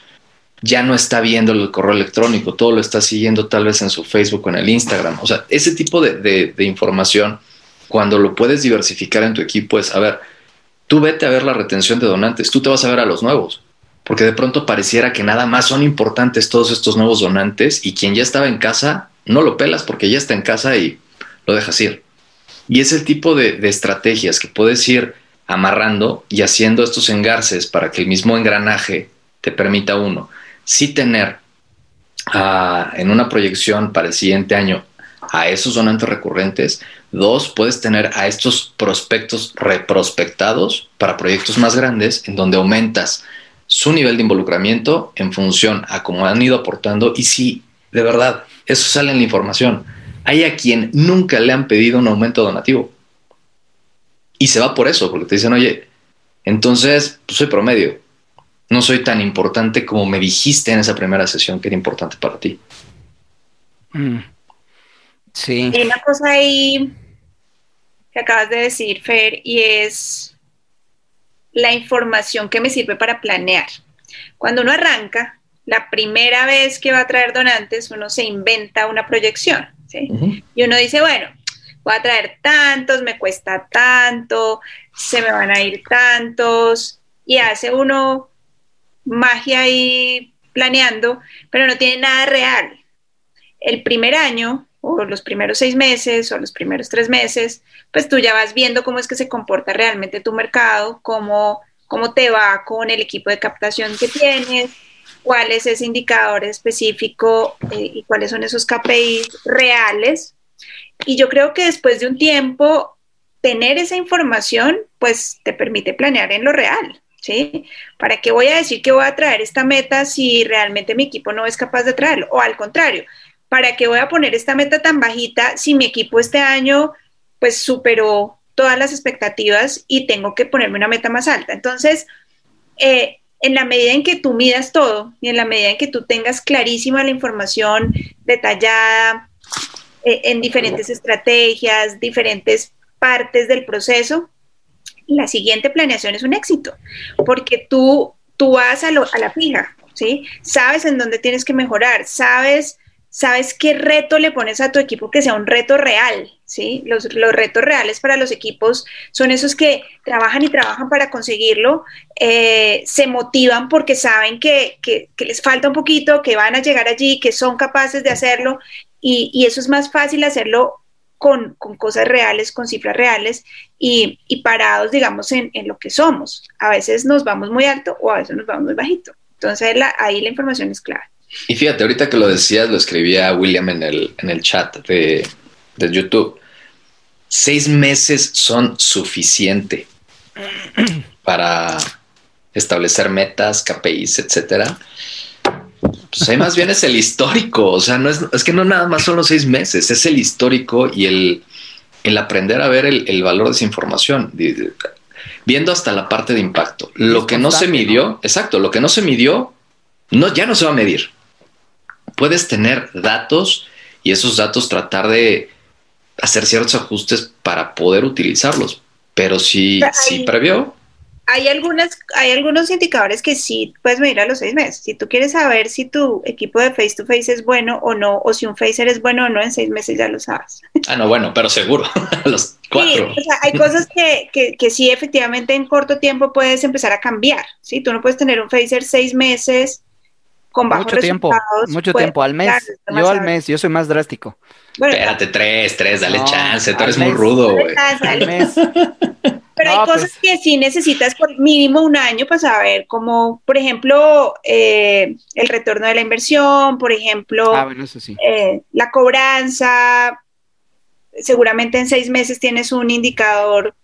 ya no está viendo el correo electrónico, todo lo está siguiendo tal vez en su Facebook o en el Instagram, o sea, ese tipo de, de información, cuando lo puedes diversificar en tu equipo es, a ver, tú vete a ver la retención de donantes, tú te vas a ver a los nuevos, porque de pronto pareciera que nada más son importantes todos estos nuevos donantes y quien ya estaba en casa, no lo pelas porque ya está en casa y lo dejas ir. Y es el tipo de, estrategias que puedes ir amarrando y haciendo estos engarces para que el mismo engranaje te permita uno, sí tener ah, en una proyección para el siguiente año a esos donantes recurrentes, dos, puedes tener a estos prospectos reprospectados para proyectos más grandes en donde aumentas su nivel de involucramiento en función a cómo han ido aportando y si de verdad eso sale en la información hay a quien nunca le han pedido un aumento donativo. Y se va por eso, porque te dicen, oye, entonces pues soy promedio. No soy tan importante como me dijiste en esa primera sesión que era importante para ti. Mm. Sí. Hay una cosa ahí que acabas de decir, Fer, y es la información que me sirve para planear. Cuando uno arranca, la primera vez que va a traer donantes, uno se inventa una proyección. Y uno dice, bueno, voy a traer tantos, me cuesta tanto, se me van a ir tantos, y hace uno magia ahí planeando, pero no tiene nada real. El primer año, o los primeros seis meses, o los primeros tres meses, pues tú ya vas viendo cómo es que se comporta realmente tu mercado, cómo, cómo te va con el equipo de captación que tienes, cuál es ese indicador específico eh, y cuáles son esos KPIs reales. Y yo creo que después de un tiempo, tener esa información, pues te permite planear en lo real, ¿sí? ¿Para qué voy a decir que voy a traer esta meta si realmente mi equipo no es capaz de traerlo? O al contrario, ¿para qué voy a poner esta meta tan bajita si mi equipo este año, pues superó todas las expectativas y tengo que ponerme una meta más alta? Entonces, eh, en la medida en que tú midas todo y en la medida en que tú tengas clarísima la información detallada eh, en diferentes estrategias, diferentes partes del proceso, la siguiente planeación es un éxito, porque tú, tú vas a, a la fija, ¿sí? Sabes en dónde tienes que mejorar, sabes sabes qué reto le pones a tu equipo que sea un reto real, ¿sí? Los, retos reales para los equipos son esos que trabajan y trabajan para conseguirlo, eh, se motivan porque saben que, les falta un poquito, que van a llegar allí, que son capaces de hacerlo y, eso es más fácil hacerlo con, cosas reales, con cifras reales y, parados, digamos, en, lo que somos. A veces nos vamos muy alto o a veces nos vamos muy bajito. Entonces ahí la información es clave. Y fíjate, ahorita que lo decías, lo escribía William en el, en el chat de, YouTube. Seis meses son suficiente para establecer metas, KPIs, etcétera. Pues ahí más bien es el histórico. O sea, no es, es que no nada más son los seis meses, es el histórico y el, el aprender a ver el, el, valor de esa información. Viendo hasta la parte de impacto. Lo que no se midió, exacto, lo que no se midió, no, ya no se va a medir puedes tener datos y esos datos tratar de hacer ciertos ajustes para poder utilizarlos. Pero si, si previó. Hay, algunas, hay algunos indicadores que sí puedes medir a los seis meses. Si tú quieres saber si tu equipo de face to face es bueno o no, o si un facer es bueno o no, en seis meses ya lo sabes. Ah, no, bueno, pero seguro, los cuatro. Sí, hay cosas que, que, que, sí, efectivamente, en corto tiempo puedes empezar a cambiar. ¿sí? Tú no puedes tener un facer seis meses mucho tiempo, mucho pues, tiempo al mes. yo al mes, yo soy más drástico. Espérate, tres, tres, dale chance, tú eres muy rudo, güey. Pero hay cosas pues. que sí necesitas por mínimo un año para saber, como por ejemplo eh, el retorno de la inversión, por ejemplo, ah, eh, la cobranza. Seguramente en seis meses tienes un indicador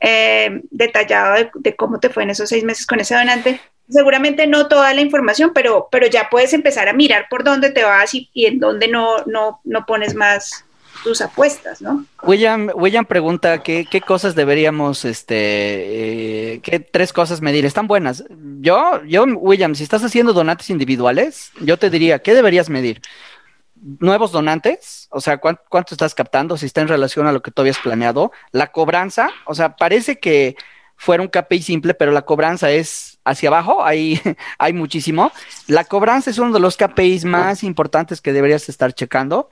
eh, detallado de, cómo te fue en esos seis meses con ese donante. Seguramente no toda la información, pero, pero ya puedes empezar a mirar por dónde te vas y, y en dónde no, no, no pones más tus apuestas, ¿no? William, William pregunta qué, qué cosas deberíamos, este, eh, qué tres cosas medir. Están buenas. Yo, yo, William, si estás haciendo donantes individuales, yo te diría, ¿qué deberías medir? nuevos donantes, o sea, ¿cuánto, ¿cuánto, estás captando? Si está en relación a lo que tú habías planeado. La cobranza, o sea, parece que fuera un KPI simple, pero la cobranza es hacia abajo, hay, hay muchísimo. La cobranza es uno de los KPIs más importantes que deberías estar checando.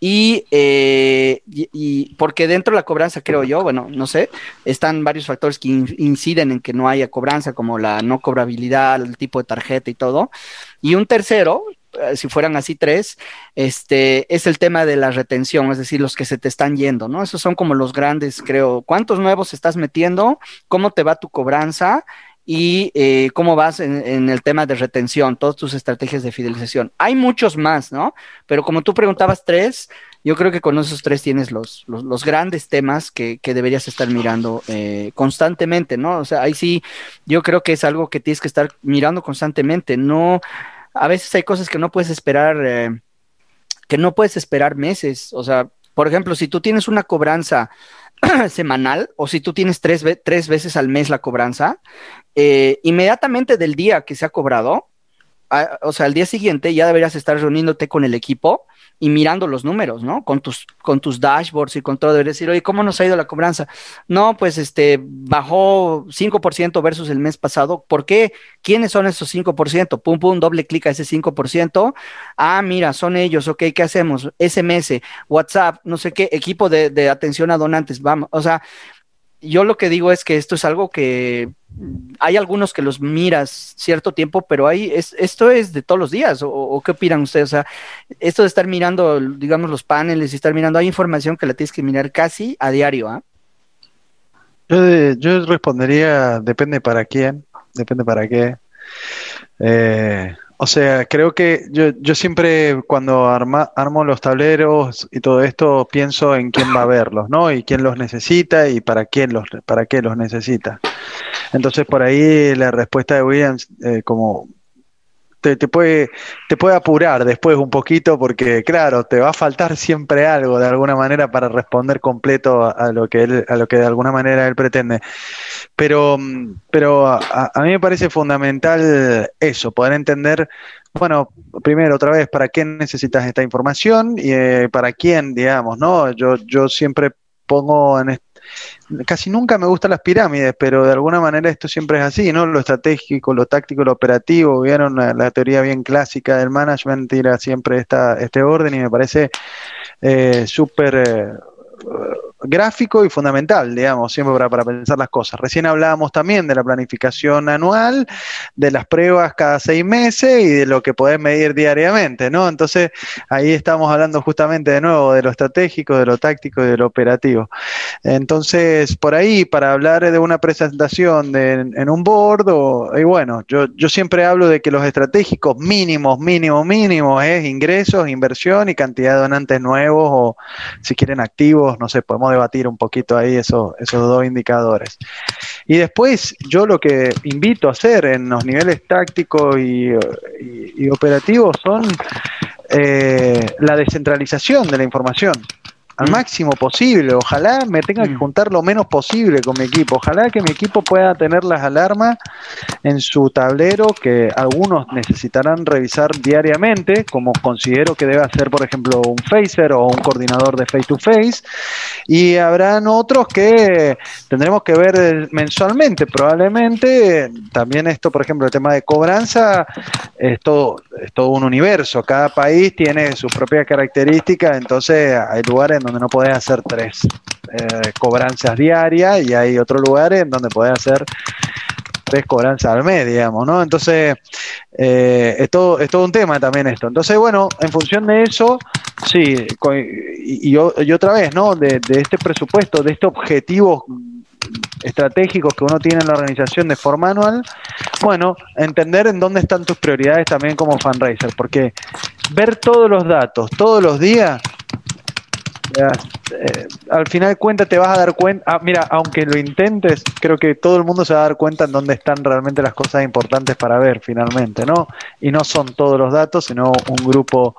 Eh, y, y, porque dentro de la cobranza, creo yo, bueno, no sé, están varios factores que inciden en que no haya cobranza, como la no cobrabilidad, el tipo de tarjeta y todo. Y un tercero, eh, si fueran así tres, este, es el tema de la retención, es decir, los que se te están yendo, ¿no? Esos son como los grandes, creo. ¿Cuántos nuevos estás metiendo? ¿Cómo te va tu cobranza? Y eh, cómo vas en, el tema de retención, todas tus estrategias de fidelización. Hay muchos más, ¿no? Pero como tú preguntabas tres, yo creo que con esos tres tienes los, los, grandes temas que, deberías estar mirando eh, constantemente, ¿no? O sea, ahí sí, yo creo que es algo que tienes que estar mirando constantemente, no, a veces hay cosas que no puedes esperar, eh, que no puedes esperar meses, o sea, por ejemplo, si tú tienes una cobranza semanal o si tú tienes tres, tres, veces al mes la cobranza, eh, inmediatamente del día que se ha cobrado, o sea, al día siguiente ya deberías estar reuniéndote con el equipo y mirando los números, ¿no? Con tus, con tus dashboards y con todo, deberías decir, oye, ¿cómo nos ha ido la cobranza? No, pues este, bajó 5% versus el mes pasado. ¿Por qué? ¿Quiénes son esos 5%? Pum, pum, doble clic a ese 5%. Ah, mira, son ellos, ok, ¿qué hacemos? SMS, WhatsApp, no sé qué, equipo de, de atención a donantes, vamos, o sea, yo lo que digo es que esto es algo que hay algunos que los miras cierto tiempo, pero hay, es, esto es de todos los días, o, qué opinan ustedes? O sea, esto de estar mirando, digamos, los paneles y estar mirando, hay información que la tienes que mirar casi a diario, ¿ah? Yo, yo respondería, depende para quién, depende para qué. Eh, o sea, creo que yo, yo siempre cuando arma, armo los tableros y todo esto pienso en quién va a verlos, ¿no? Y quién los necesita y para quién los, para qué los necesita. Entonces por ahí la respuesta de Williams, eh, como te, puede, te puede apurar después un poquito porque, claro, te va a faltar siempre algo de alguna manera para responder completo a, lo que él, a lo que de alguna manera él pretende. Pero, pero a, mí me parece fundamental eso, poder entender, bueno, primero, otra vez, para qué necesitas esta información y eh, para quién, digamos, ¿no? Yo, yo siempre pongo en, casi nunca me gustan las pirámides, pero de alguna manera esto siempre es así, ¿no? Lo estratégico, lo táctico, lo operativo, vieron la, teoría bien clásica del management, tira siempre esta, este orden y me parece eh, súper... Eh, gráfico y fundamental, digamos, siempre para, pensar las cosas. Recién hablábamos también de la planificación anual, de las pruebas cada seis meses y de lo que podés medir diariamente, ¿no? Entonces, ahí estamos hablando justamente de nuevo de lo estratégico, de lo táctico y de lo operativo. Entonces, por ahí, para hablar de una presentación en un board, o, y bueno, yo, yo siempre hablo de que los estratégicos mínimos, mínimo, mínimo es ingresos, inversión y cantidad de donantes nuevos o, si quieren, activos, no sé, podemos debatir un poquito ahí esos, esos dos indicadores. Y después yo lo que invito a hacer en los niveles tácticos y, operativos son eh, la descentralización de la información al máximo posible. Ojalá me tenga que mm. juntar lo menos posible con mi equipo. Ojalá que mi equipo pueda tener las alarmas en su tablero que algunos necesitarán revisar diariamente, como considero que debe hacer, por ejemplo, un Facer o un coordinador de face to face. Y habrán otros que tendremos que ver mensualmente, probablemente. También esto, por ejemplo, el tema de cobranza es todo, es todo un universo. Cada país tiene sus propias características, entonces hay lugares en donde no podés hacer tres eh, cobranzas diarias y hay otros lugares en donde podés hacer tres cobranzas al mes, digamos, ¿no? Entonces, eh, es, todo, es todo un tema también esto. Entonces, bueno, en función de eso, sí, y, y, otra vez, ¿no? De, de, este presupuesto, de este objetivo estratégicos que uno tiene en la organización de forma anual, bueno, entender en dónde están tus prioridades también como fundraiser, porque ver todos los datos todos los días Eh, al final de cuentas te vas a dar cuenta, ah, mira, aunque lo intentes, creo que todo el mundo se va a dar cuenta en dónde están realmente las cosas importantes para ver finalmente, ¿no? Y no son todos los datos, sino un grupo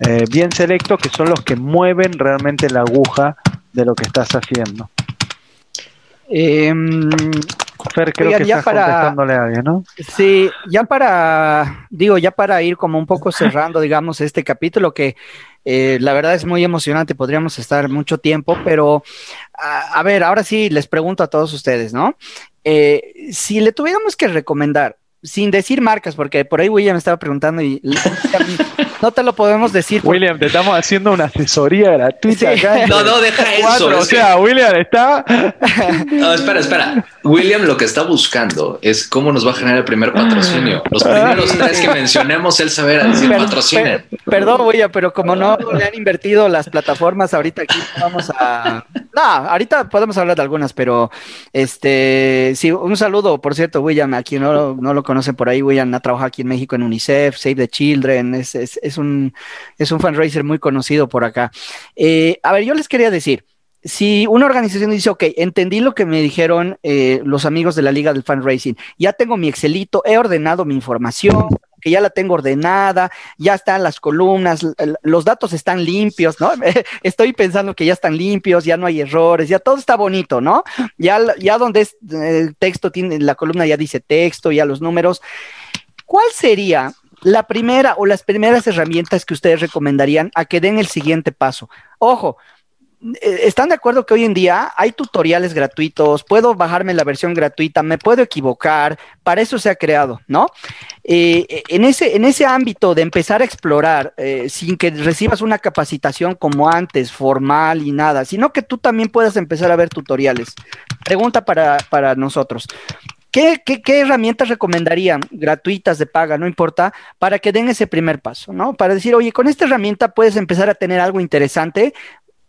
eh, bien selecto que son los que mueven realmente la aguja de lo que estás haciendo. Eh, Fer, creo que ya estás para, contestándole a alguien, ¿no? Sí, ya para, digo, ya para ir como un poco cerrando, digamos, este capítulo que eh, la verdad es muy emocionante, podríamos estar mucho tiempo, pero a, ver, ahora sí les pregunto a todos ustedes, ¿no? Eh, si le tuviéramos que recomendar sin decir marcas, porque por ahí William estaba preguntando y no te lo podemos decir. William, te estamos haciendo una asesoría gratuita acá. No, no, deja eso. O sea, William está. No, espera, espera. William lo que está buscando es cómo nos va a generar el primer patrocinio. Los primeros tres que mencionemos, él sabe decir patrocinio. perdón, William, pero como no le han invertido las plataformas, ahorita aquí vamos a. No, ahorita podemos hablar de algunas, pero este, sí, un saludo, por cierto, William, aquí no, no lo conocen por ahí, William ha trabajado aquí en México en UNICEF, Save the Children, es, es, es un, es un fundraiser muy conocido por acá. Eh, a ver, yo les quería decir, si una organización dice, ok, entendí lo que me dijeron eh, los amigos de la Liga del Fundraising, ya tengo mi Excelito, he ordenado mi información, que ya la tengo ordenada, ya están las columnas, los datos están limpios, ¿no? Estoy pensando que ya están limpios, ya no hay errores, ya todo está bonito, ¿no? Ya, ya donde es el texto tiene, la columna ya dice texto, ya los números. ¿Cuál sería la primera o las primeras herramientas que ustedes recomendarían a que den el siguiente paso? Ojo, eh, ¿Están de acuerdo que hoy en día hay tutoriales gratuitos? Puedo bajarme la versión gratuita, me puedo equivocar, para eso se ha creado, ¿no? Eh, en, ese, en ese ámbito de empezar a explorar eh, sin que recibas una capacitación como antes, formal y nada, sino que tú también puedas empezar a ver tutoriales. Pregunta para, para nosotros. ¿Qué, qué, qué herramientas recomendarían, gratuitas, de paga, no importa, para que den ese primer paso, ¿no? Para decir, oye, con esta herramienta puedes empezar a tener algo interesante,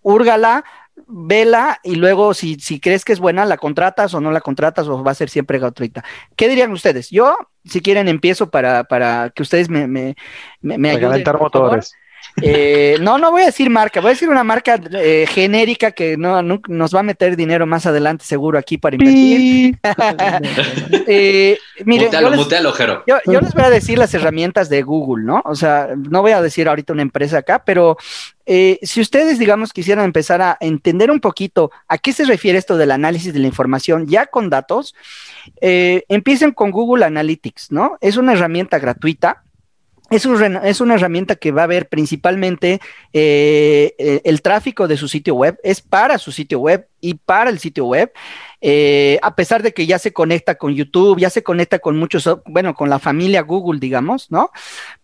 úrgala, vela y luego si, si crees que es buena, la contratas o no la contratas o va a ser siempre gratuita. ¿Qué dirían ustedes? Yo, si quieren, empiezo para, para que ustedes me, me, me, ayuden. motores. Eh, no, no voy a decir marca, voy a decir una marca eh, genérica que no, nos va a meter dinero más adelante seguro aquí para invertir. eh, miren, yo, les, yo, yo, les voy a decir las herramientas de Google, ¿no? O sea, no voy a decir ahorita una empresa acá, pero eh, si ustedes, digamos, quisieran empezar a entender un poquito a qué se refiere esto del análisis de la información ya con datos, eh, empiecen con Google Analytics, ¿no? Es una herramienta gratuita es, es, una herramienta que va a ver principalmente eh, eh, el tráfico de su sitio web, es para su sitio web y para el sitio web, eh, a pesar de que ya se conecta con YouTube, ya se conecta con muchos, bueno, con la familia Google, digamos, ¿no?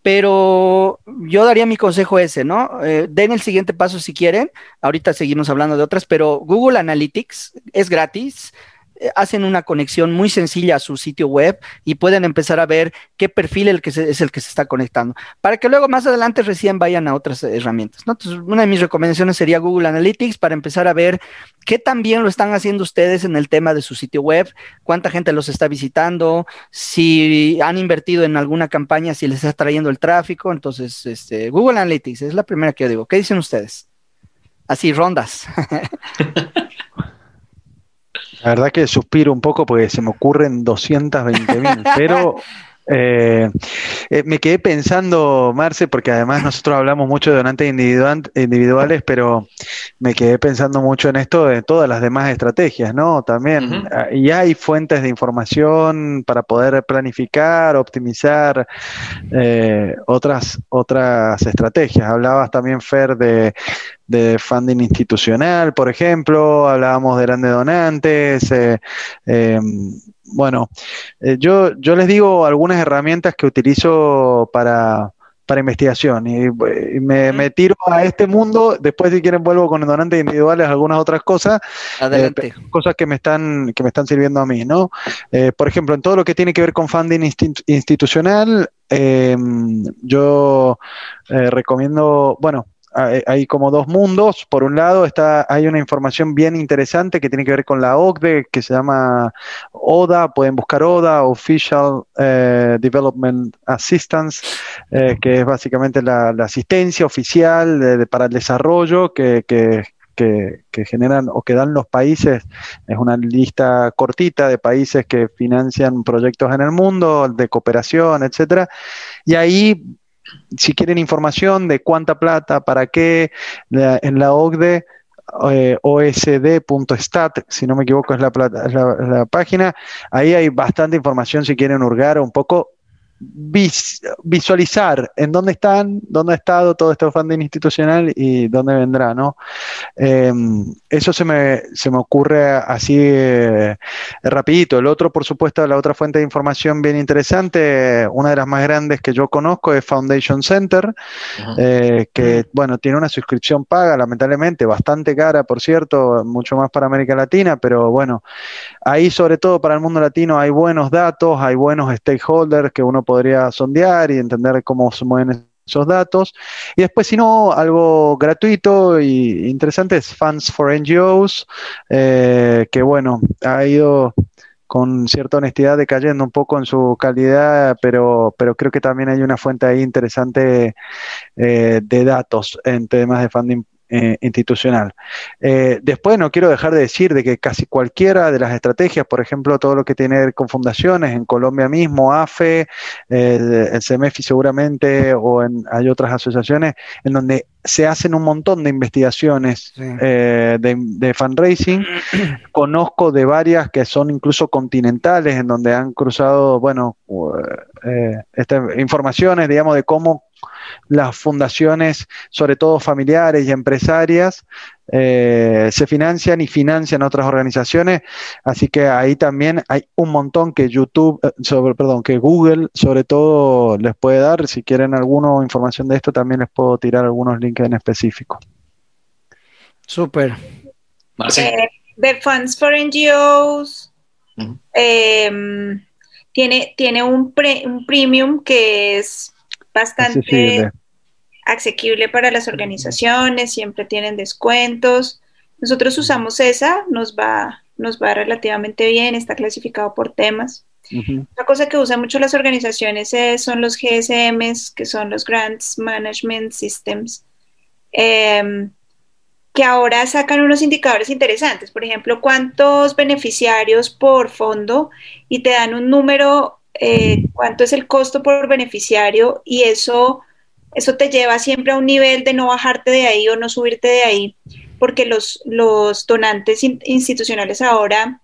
Pero yo daría mi consejo ese, ¿no? den el siguiente paso si quieren, ahorita seguimos hablando de otras, pero Google Analytics es gratis, eh, hacen una conexión muy sencilla a su sitio web y pueden empezar a ver qué perfil el que es el que se está conectando, para que luego más adelante recién vayan a otras herramientas. Entonces, una de mis recomendaciones sería Google Analytics para empezar a ver qué también lo están haciendo ustedes en el tema de su sitio web, cuánta gente los está visitando, si han invertido en alguna campaña, si les está trayendo el tráfico. Entonces, este, Google Analytics es la primera que yo digo. ¿Qué dicen ustedes? Así, rondas. La verdad que suspiro un poco porque se me ocurren 220 mil, pero eh, eh, me quedé pensando, Marce, porque además nosotros hablamos mucho de donantes individuales, pero me quedé pensando mucho en esto de todas las demás estrategias, ¿no? También, ah, y hay fuentes de información para poder planificar, optimizar eh, otras, otras estrategias. Hablabas también, Fer, de, de funding institucional, por ejemplo, hablábamos de grandes donantes. Em, bueno, eh, yo, yo les digo algunas herramientas que utilizo para, investigación y, me, tiro a este mundo, después si quieren vuelvo con donantes individuales, algunas otras cosas, eh, cosas que me están que me están sirviendo a mí, ¿no? Eh, por ejemplo, en todo lo que tiene que ver con funding institucional, em, yo recomiendo, bueno, hay, como dos mundos. Por un lado está, hay una información bien interesante que tiene que ver con la OCDE, que se llama ODA, pueden buscar ODA, Official eh, Development Assistance, eh, que es básicamente la, asistencia oficial para el desarrollo que, que, que, generan o que dan los países, es una lista cortita de países que financian proyectos en el mundo, de cooperación, etcétera, y ahí si quieren información de cuánta plata, para qué, en la OCDE, eh, osd.stat, si no me equivoco es la, la, página, ahí hay bastante información si quieren hurgar un poco visualizar en dónde están, dónde ha estado todo este funding institucional y dónde vendrá, ¿no? Em, eso se me, se me ocurre así eh, rapidito. El otro, por supuesto, la otra fuente de información bien interesante, una de las más grandes que yo conozco es Foundation Center, eh, que, bueno, tiene una suscripción paga, lamentablemente, bastante cara, por cierto, mucho más para América Latina, pero bueno, ahí sobre todo para el mundo latino hay buenos datos, hay buenos stakeholders que uno puede podría sondear y entender cómo se mueven esos datos. Y después, si no, algo gratuito y interesante es Funds for NGOs, eh, que bueno, ha ido con cierta honestidad decayendo un poco en su calidad, pero, pero creo que también hay una fuente ahí interesante eh, de datos en temas de funding eh, institucional. Eh, después no quiero dejar de decir de que casi cualquiera de las estrategias, por ejemplo, todo lo que tiene que ver con fundaciones, en Colombia mismo, AFE, el CEMEFI seguramente, o en, hay otras asociaciones en donde se hacen un montón de investigaciones eh, de, fundraising. Conozco de varias que son incluso continentales, en donde han cruzado, bueno, estas informaciones, digamos, de cómo las fundaciones, sobre todo familiares y empresarias, eh, se financian y financian otras organizaciones, así que ahí también hay un montón que YouTube, eh, sobre, perdón, que Google sobre todo les puede dar. Si quieren alguna información de esto, también les puedo tirar algunos links en específico. Súper. Eh, the Funds for NGOs em, tiene, tiene un, un premium que es bastante asequible para las organizaciones, siempre tienen descuentos. Nosotros usamos esa, nos va, nos va relativamente bien, está clasificado por temas. Una cosa que usan mucho las organizaciones son los GSMs, que son los Grants Management Systems, em, que ahora sacan unos indicadores interesantes. Por ejemplo, cuántos beneficiarios por fondo y te dan un número eh, cuánto es el costo por beneficiario y eso, eso te lleva siempre a un nivel de no bajarte de ahí o no subirte de ahí, porque los, los donantes institucionales ahora,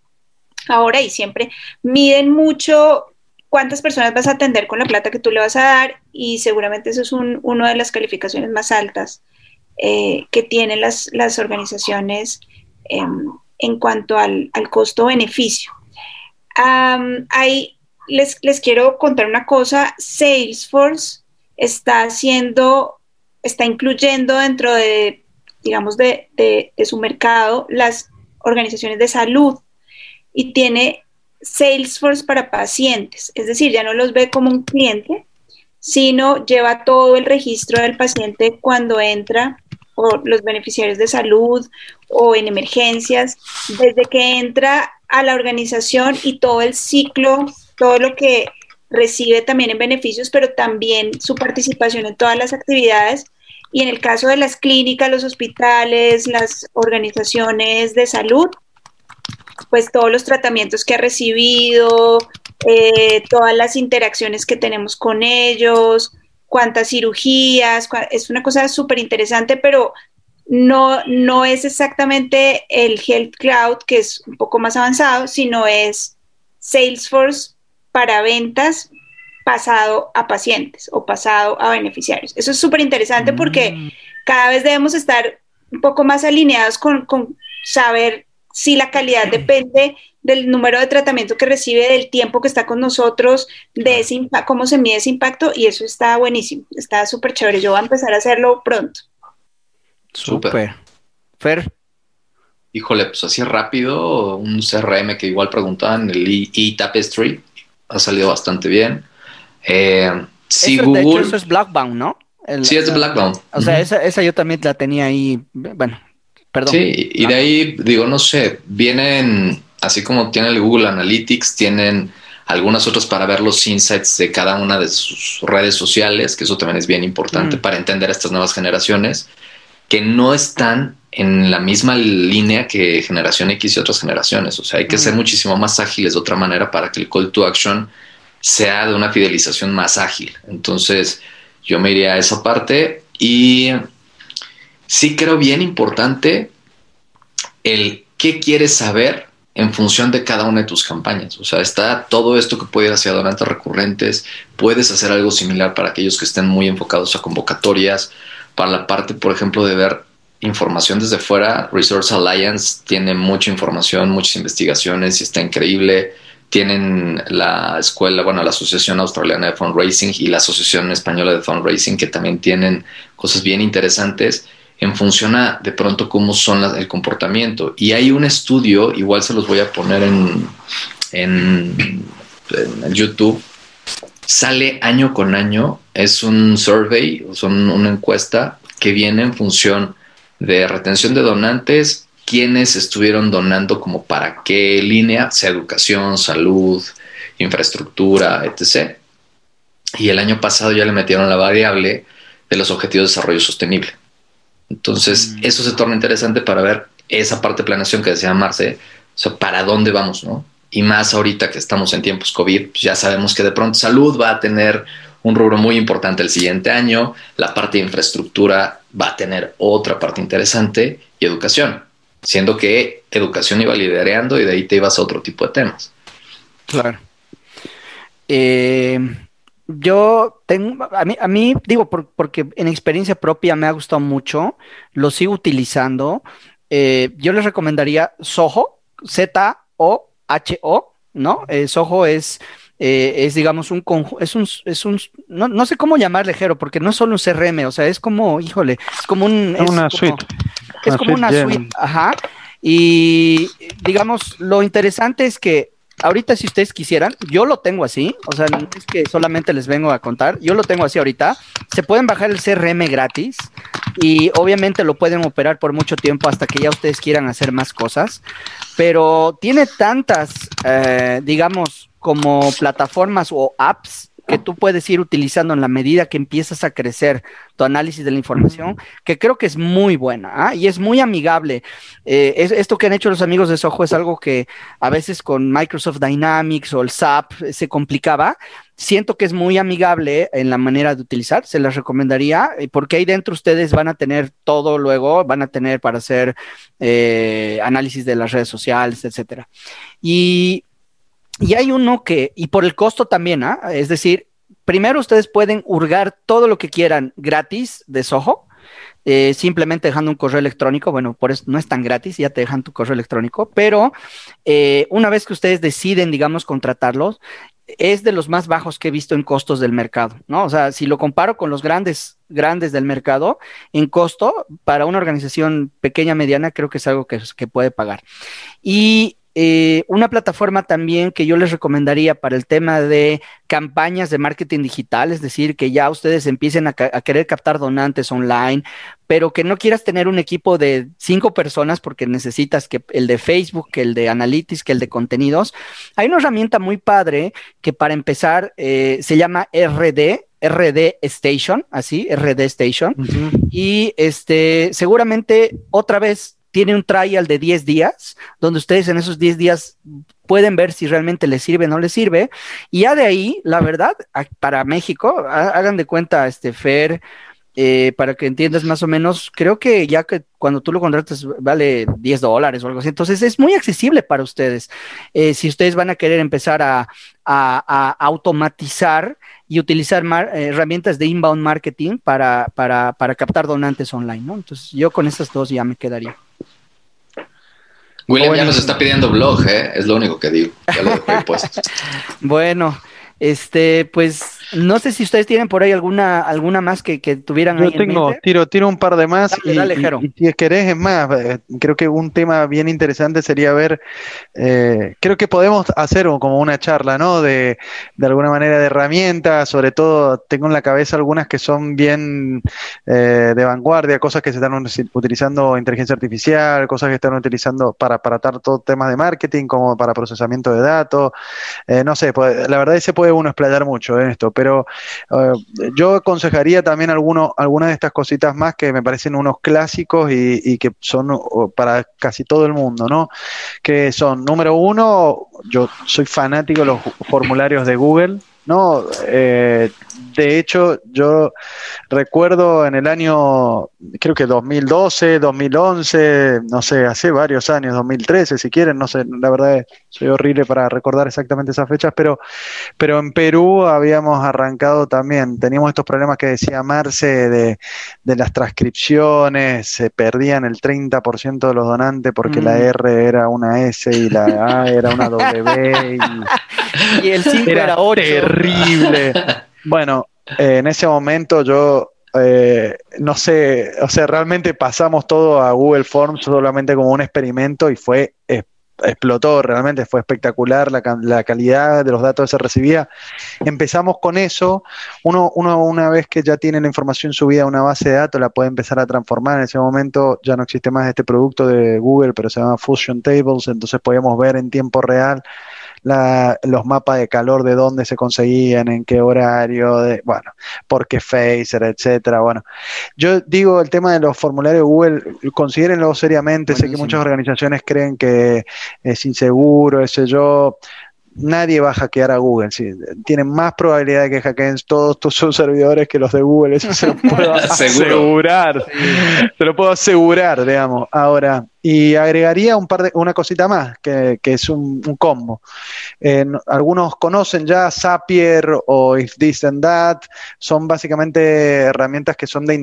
ahora y siempre miden mucho cuántas personas vas a atender con la plata que tú le vas a dar y seguramente eso es una de las calificaciones más altas eh, que tienen las, las organizaciones em, en cuanto al, costo-beneficio. hay les, quiero contar una cosa, Salesforce está haciendo, está incluyendo dentro de, digamos, de, su mercado las organizaciones de salud y tiene Salesforce para pacientes, es decir, ya no los ve como un cliente, sino lleva todo el registro del paciente cuando entra o los beneficiarios de salud o en emergencias, desde que entra a la organización y todo el ciclo todo lo que recibe también en beneficios, pero también su participación en todas las actividades. Y en el caso de las clínicas, los hospitales, las organizaciones de salud, pues todos los tratamientos que ha recibido, eh, todas las interacciones que tenemos con ellos, cuántas cirugías, es una cosa súper interesante, pero no, no es exactamente el Health Cloud, que es un poco más avanzado, sino es Salesforce para ventas pasado a pacientes o pasado a beneficiarios. Eso es súper interesante porque mm. cada vez debemos estar un poco más alineados con, saber si la calidad depende del número de tratamiento que recibe, del tiempo que está con nosotros, de ese cómo se mide ese impacto y eso está buenísimo, está súper chévere. Yo voy a empezar a hacerlo pronto. Súper. Fer. Híjole, pues así rápido, un CRM que igual preguntaban, el e-Tapestry, ha salido bastante bien. Eh, eso, Google... De hecho, eso es Blackbound, ¿no? sí, es de Blackbone. O sea, esa, esa yo también la tenía ahí, bueno, perdón. Sí, y de ahí, digo, no sé, vienen, así como tiene el Google Analytics, tienen algunas otras para ver los insights de cada una de sus redes sociales, que eso también es bien importante mm. para entender a estas nuevas generaciones, que no están en la misma línea que generación X y otras generaciones. O sea, hay que ser muchísimo más ágiles de otra manera para que el call to action sea de una fidelización más ágil. Entonces, yo me iría a esa parte y sí creo bien importante el qué quieres saber en función de cada una de tus campañas. O sea, está todo esto que puede ir hacia donantes recurrentes, puedes hacer algo similar para aquellos que estén muy enfocados a convocatorias, para la parte, por ejemplo, de ver información desde fuera, Resource Alliance tiene mucha información, muchas investigaciones y está increíble. Tienen la escuela, bueno, la Asociación Australiana de Fundraising y la Asociación Española de Fundraising que también tienen cosas bien interesantes en función a de pronto cómo son el comportamiento. Y hay un estudio, igual se los voy a poner en, en, YouTube, sale año con año, es un survey, son una encuesta que viene en función de retención de donantes, quienes estuvieron donando como para qué línea, sea educación, salud, infraestructura, etc. Y el año pasado ya le metieron la variable de los objetivos de desarrollo sostenible. Entonces, mm. eso se torna interesante para ver esa parte de planeación que decía Marce, o sea, para dónde vamos, ¿no? Y más ahorita que estamos en tiempos COVID, pues ya sabemos que de pronto salud va a tener un rubro muy importante el siguiente año, la parte de infraestructura va a tener otra parte interesante y educación, siendo que educación iba liderando y de ahí te ibas a otro tipo de temas. Claro. Eh, yo tengo, a mí, a mí digo, porque en experiencia propia me ha gustado mucho, lo sigo utilizando. Eh, yo les recomendaría Soho, Z-O-H-O, ¿no? Eh, Soho es, eh, es, digamos, un es un, es un, no, no, sé cómo llamarle, Jero, porque no es solo un CRM, o sea, es como, híjole, es como un... Es una suite. Es como una suite, ajá. Y digamos, lo interesante es que ahorita si ustedes quisieran, yo lo tengo así, o sea, no es que solamente les vengo a contar, yo lo tengo así ahorita, se pueden bajar el CRM gratis y obviamente lo pueden operar por mucho tiempo hasta que ya ustedes quieran hacer más cosas, pero tiene tantas, eh, digamos, como plataformas o apps que tú puedes ir utilizando en la medida que empiezas a crecer tu análisis de la información, que creo que es muy buena ¿ah? y es muy amigable. Eh, esto que han hecho los amigos de Soho es algo que a veces con Microsoft Dynamics o el SAP se complicaba. Siento que es muy amigable en la manera de utilizar, se las recomendaría, eh, porque ahí dentro ustedes van a tener todo luego, van a tener para hacer eh, análisis de las redes sociales, etcétera. Y y hay uno que, y por el costo también, ¿ah? es decir, primero ustedes pueden hurgar todo lo que quieran gratis de Soho, eh, simplemente dejando un correo electrónico. Bueno, por eso no es tan gratis, ya te dejan tu correo electrónico, pero eh, una vez que ustedes deciden, digamos, contratarlos, es de los más bajos que he visto en costos del mercado, ¿no? O sea, si lo comparo con los grandes, grandes del mercado, en costo, para una organización pequeña, mediana, creo que es algo que, que puede pagar. Y eh, una plataforma también que yo les recomendaría para el tema de campañas de marketing digital, es decir, que ya ustedes empiecen a, querer captar donantes online, pero que no quieras tener un equipo de cinco personas porque necesitas que el de Facebook, que el de Analytics, que el de contenidos. Hay una herramienta muy padre que para empezar eh, se llama RD, RD Station, así, RD Station. Y este, seguramente otra vez tiene un trial de 10 días, donde ustedes en esos 10 días pueden ver si realmente les sirve o no les sirve. Y ya de ahí, la verdad, para México, hagan de cuenta, este Fer, eh, para que entiendas más o menos, creo que ya que cuando tú lo contratas vale 10 dólares o algo así, entonces es muy accesible para ustedes. Eh, si ustedes van a querer empezar a, automatizar y utilizar eh, herramientas de inbound marketing para, para, para captar donantes online, ¿no? Entonces yo con esas dos ya me quedaría. William ya nos está pidiendo blog, ¿eh? Es lo único que digo. Ya lo puesto. bueno, este, pues No sé si ustedes tienen por ahí alguna, alguna más que, tuvieran Yo tengo, tiro, tiro un par de más. Dale, y, si querés, es más, eh, creo que un tema bien interesante sería ver, eh, creo que podemos hacer como una charla, ¿no? De, de alguna manera de herramientas, sobre todo tengo en la cabeza algunas que son bien eh, de vanguardia, cosas que se están utilizando inteligencia artificial, cosas que están utilizando para, para tratar todo temas de marketing, como para procesamiento de datos. no sé, pues, la verdad es que se puede uno explayar mucho en esto pero eh, yo aconsejaría también alguno, algunas de estas cositas más que me parecen unos clásicos y, que son para casi todo el mundo, ¿no? Que son, número uno, yo soy fanático de los formularios de Google, ¿no? Eh, de hecho, yo recuerdo en el año, creo que 2012, 2011, no sé, hace varios años, 2013 si quieren, no sé, la verdad soy horrible para recordar exactamente esas fechas, pero, pero en Perú habíamos arrancado también, teníamos estos problemas que decía Marce de, de las transcripciones, se perdían el 30% de los donantes porque la mm. R era una S y la A era una W y, el 5 era, era 8 terrible. Bueno, eh, en ese momento yo eh, no sé, o sea, realmente pasamos todo a Google Forms solamente como un experimento y fue explotó, realmente fue espectacular la, la, calidad de los datos que se recibía. Empezamos con eso, uno, uno una vez que ya tiene la información subida a una base de datos, la puede empezar a transformar. En ese momento ya no existe más este producto de Google, pero se llama Fusion Tables, entonces podíamos ver en tiempo real los mapas de calor de dónde se conseguían, en qué horario, de, bueno, por qué Phaser, etcétera. Bueno, yo digo el tema de los formularios de Google, considérenlo seriamente. Sé que muchas organizaciones creen que es inseguro, ese yo nadie va a hackear a Google. ¿sí? Tienen más probabilidad de que hackeen todos tus servidores que los de Google. Eso se lo puedo asegurar. Se lo puedo asegurar, digamos. Ahora, y agregaría un par de, una cosita más, que, es un, combo. algunos conocen ya Zapier o If This and That, son básicamente herramientas que son de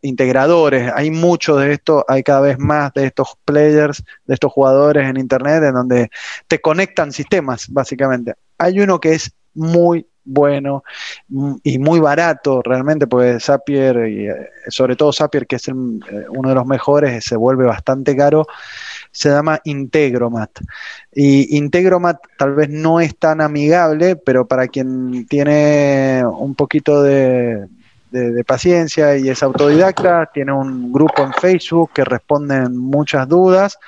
integradores. Hay mucho de esto, hay cada vez más de estos players, de estos jugadores en Internet, en donde te conectan sistemas, básicamente. Hay uno que es muy bueno y muy barato realmente, porque Zapier, y eh, sobre todo Zapier, que es eh, uno de los mejores, se vuelve bastante caro, se llama Integromat. Y Integromat tal vez no es tan amigable, pero para quien tiene un poquito de, de, paciencia y es autodidacta, tiene un grupo en Facebook que responden muchas dudas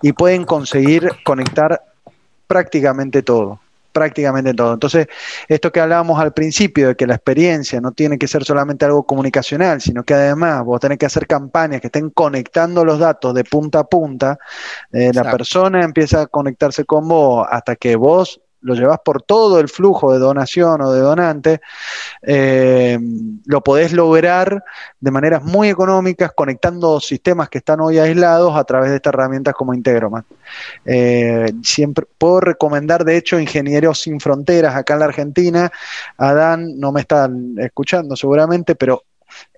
y pueden conseguir conectar prácticamente todo prácticamente todo. Entonces, esto que hablábamos al principio, de que la experiencia no tiene que ser solamente algo comunicacional, sino que además vos tenés que hacer campañas que estén conectando los datos de punta a punta, eh, la persona empieza a conectarse con vos hasta que vos lo llevas por todo el flujo de donación o de donante, eh, lo podés lograr de maneras muy económicas conectando sistemas que están hoy aislados a través de estas herramientas como Integromat. Eh, siempre puedo recomendar, de hecho, Ingenieros Sin Fronteras acá en la Argentina. Adán, no me están escuchando seguramente, pero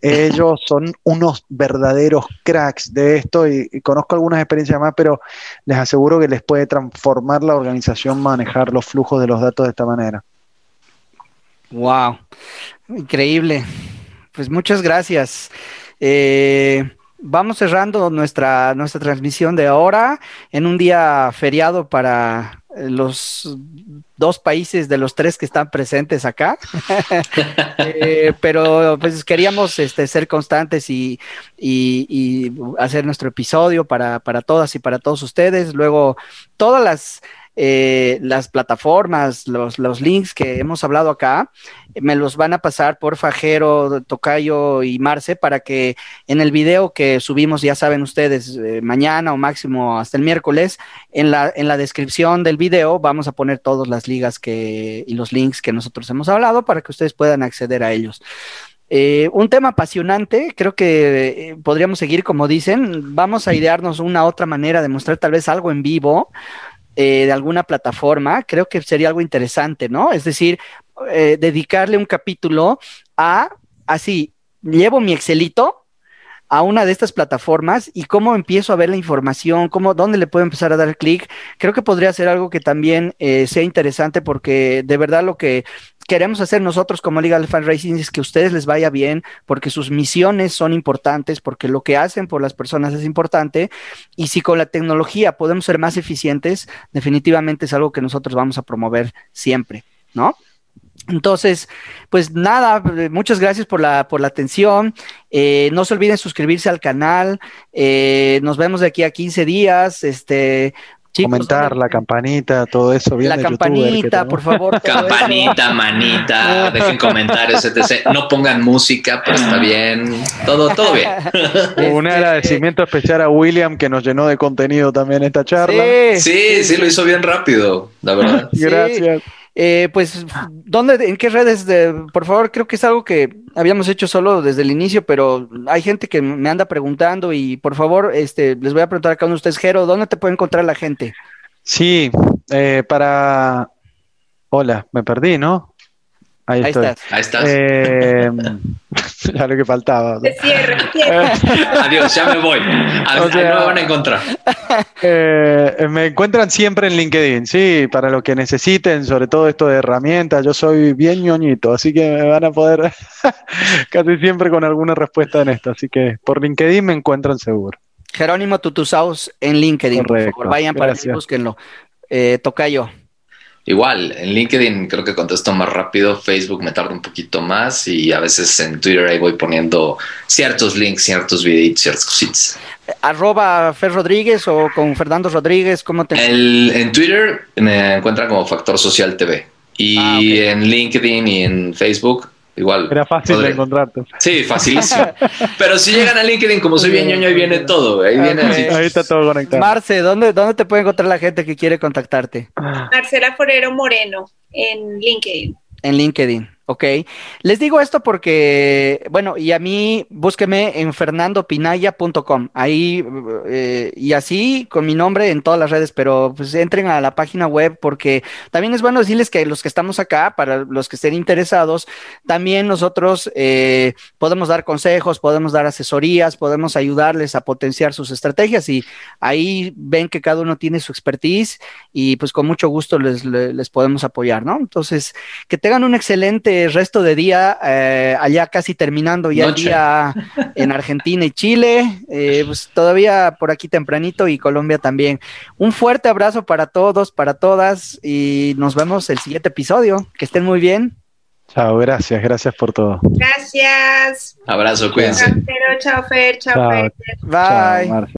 ellos son unos verdaderos cracks de esto y, conozco algunas experiencias más, pero les aseguro que les puede transformar la organización manejar los flujos de los datos de esta manera. Wow, increíble. Pues muchas gracias. Eh, vamos cerrando nuestra, nuestra transmisión de ahora en un día feriado para los dos países de los tres que están presentes acá. Eh, pero pues queríamos este, ser constantes y, y, hacer nuestro episodio para, para todas y para todos ustedes. Luego, todas las eh, las plataformas, los, los, links que hemos hablado acá, me los van a pasar por Fajero, Tocayo y Marce para que en el video que subimos, ya saben ustedes, eh, mañana o máximo hasta el miércoles, en la, en la descripción del video vamos a poner todas las ligas que, y los links que nosotros hemos hablado para que ustedes puedan acceder a ellos. Eh, un tema apasionante, creo que podríamos seguir como dicen, vamos a idearnos una otra manera de mostrar tal vez algo en vivo, eh, de alguna plataforma, creo que sería algo interesante, ¿no? Es decir, eh, dedicarle un capítulo a, así, llevo mi Excelito, a una de estas plataformas y cómo empiezo a ver la información, cómo, dónde le puedo empezar a dar clic. Creo que podría ser algo que también eh, sea interesante porque de verdad lo que queremos hacer nosotros como Legal Fan Racing es que a ustedes les vaya bien, porque sus misiones son importantes, porque lo que hacen por las personas es importante, y si con la tecnología podemos ser más eficientes, definitivamente es algo que nosotros vamos a promover siempre, ¿no? Entonces, pues nada, muchas gracias por la, por la atención. Eh, no se olviden suscribirse al canal. Eh, nos vemos de aquí a 15 días. Este, Comentar, la campanita, todo eso. Bien la campanita, por favor. Campanita, manita, dejen comentarios, etc. No pongan música, pero está bien. Todo, todo bien. Un agradecimiento especial a William que nos llenó de contenido también esta charla. Sí, sí, lo hizo bien rápido, la verdad. Gracias. Eh, pues, ¿dónde, en qué redes? De, por favor, creo que es algo que habíamos hecho solo desde el inicio, pero hay gente que me anda preguntando y por favor, este, les voy a preguntar a cada uno de ustedes, Jero, ¿dónde te puede encontrar la gente? Sí, eh, para... Hola, me perdí, ¿no? Ahí, estás. Ahí estás. Eh, ya lo que faltaba. Adiós, ya me voy. A, no me van a encontrar. Eh, me encuentran siempre en LinkedIn, sí, para lo que necesiten, sobre todo esto de herramientas. Yo soy bien ñoñito, así que me van a poder casi siempre con alguna respuesta en esto. Así que por LinkedIn me encuentran seguro. Jerónimo Tutusaus en LinkedIn. por favor, vayan para mí, búsquenlo. Eh, yo. Igual, en LinkedIn creo que contesto más rápido, Facebook me tarda un poquito más y a veces en Twitter ahí voy poniendo ciertos links, ciertos videitos, ciertas cositas. Arroba Fer Rodríguez o con Fernando Rodríguez, ¿cómo te...? El, en Twitter me encuentran como Factor Social TV y ah, en LinkedIn y en Facebook Igual. Era fácil de encontrarte. Sí, facilísimo. Pero si llegan a LinkedIn, como soy bien ñoño, ahí viene todo. Ahí, viene ahí está todo conectado. Marce, ¿dónde, ¿dónde te puede encontrar la gente que quiere contactarte? Marcela Forero Moreno en LinkedIn. En LinkedIn. ¿Ok? Les digo esto porque, bueno, y a mí búsqueme en fernandopinaya.com, ahí eh, y así con mi nombre en todas las redes, pero pues entren a la página web porque también es bueno decirles que los que estamos acá, para los que estén interesados, también nosotros eh, podemos dar consejos, podemos dar asesorías, podemos ayudarles a potenciar sus estrategias y ahí ven que cada uno tiene su expertise y pues con mucho gusto les, les podemos apoyar, ¿no? Entonces, que tengan un excelente resto de día, eh, allá casi terminando ya el día en Argentina y Chile, eh, pues todavía por aquí tempranito y Colombia también. Un fuerte abrazo para todos, para todas y nos vemos el siguiente episodio. Que estén muy bien. Chao, gracias, gracias por todo. Gracias. Abrazo, cuídense. Chao, Fer, chao, Fer. Bye.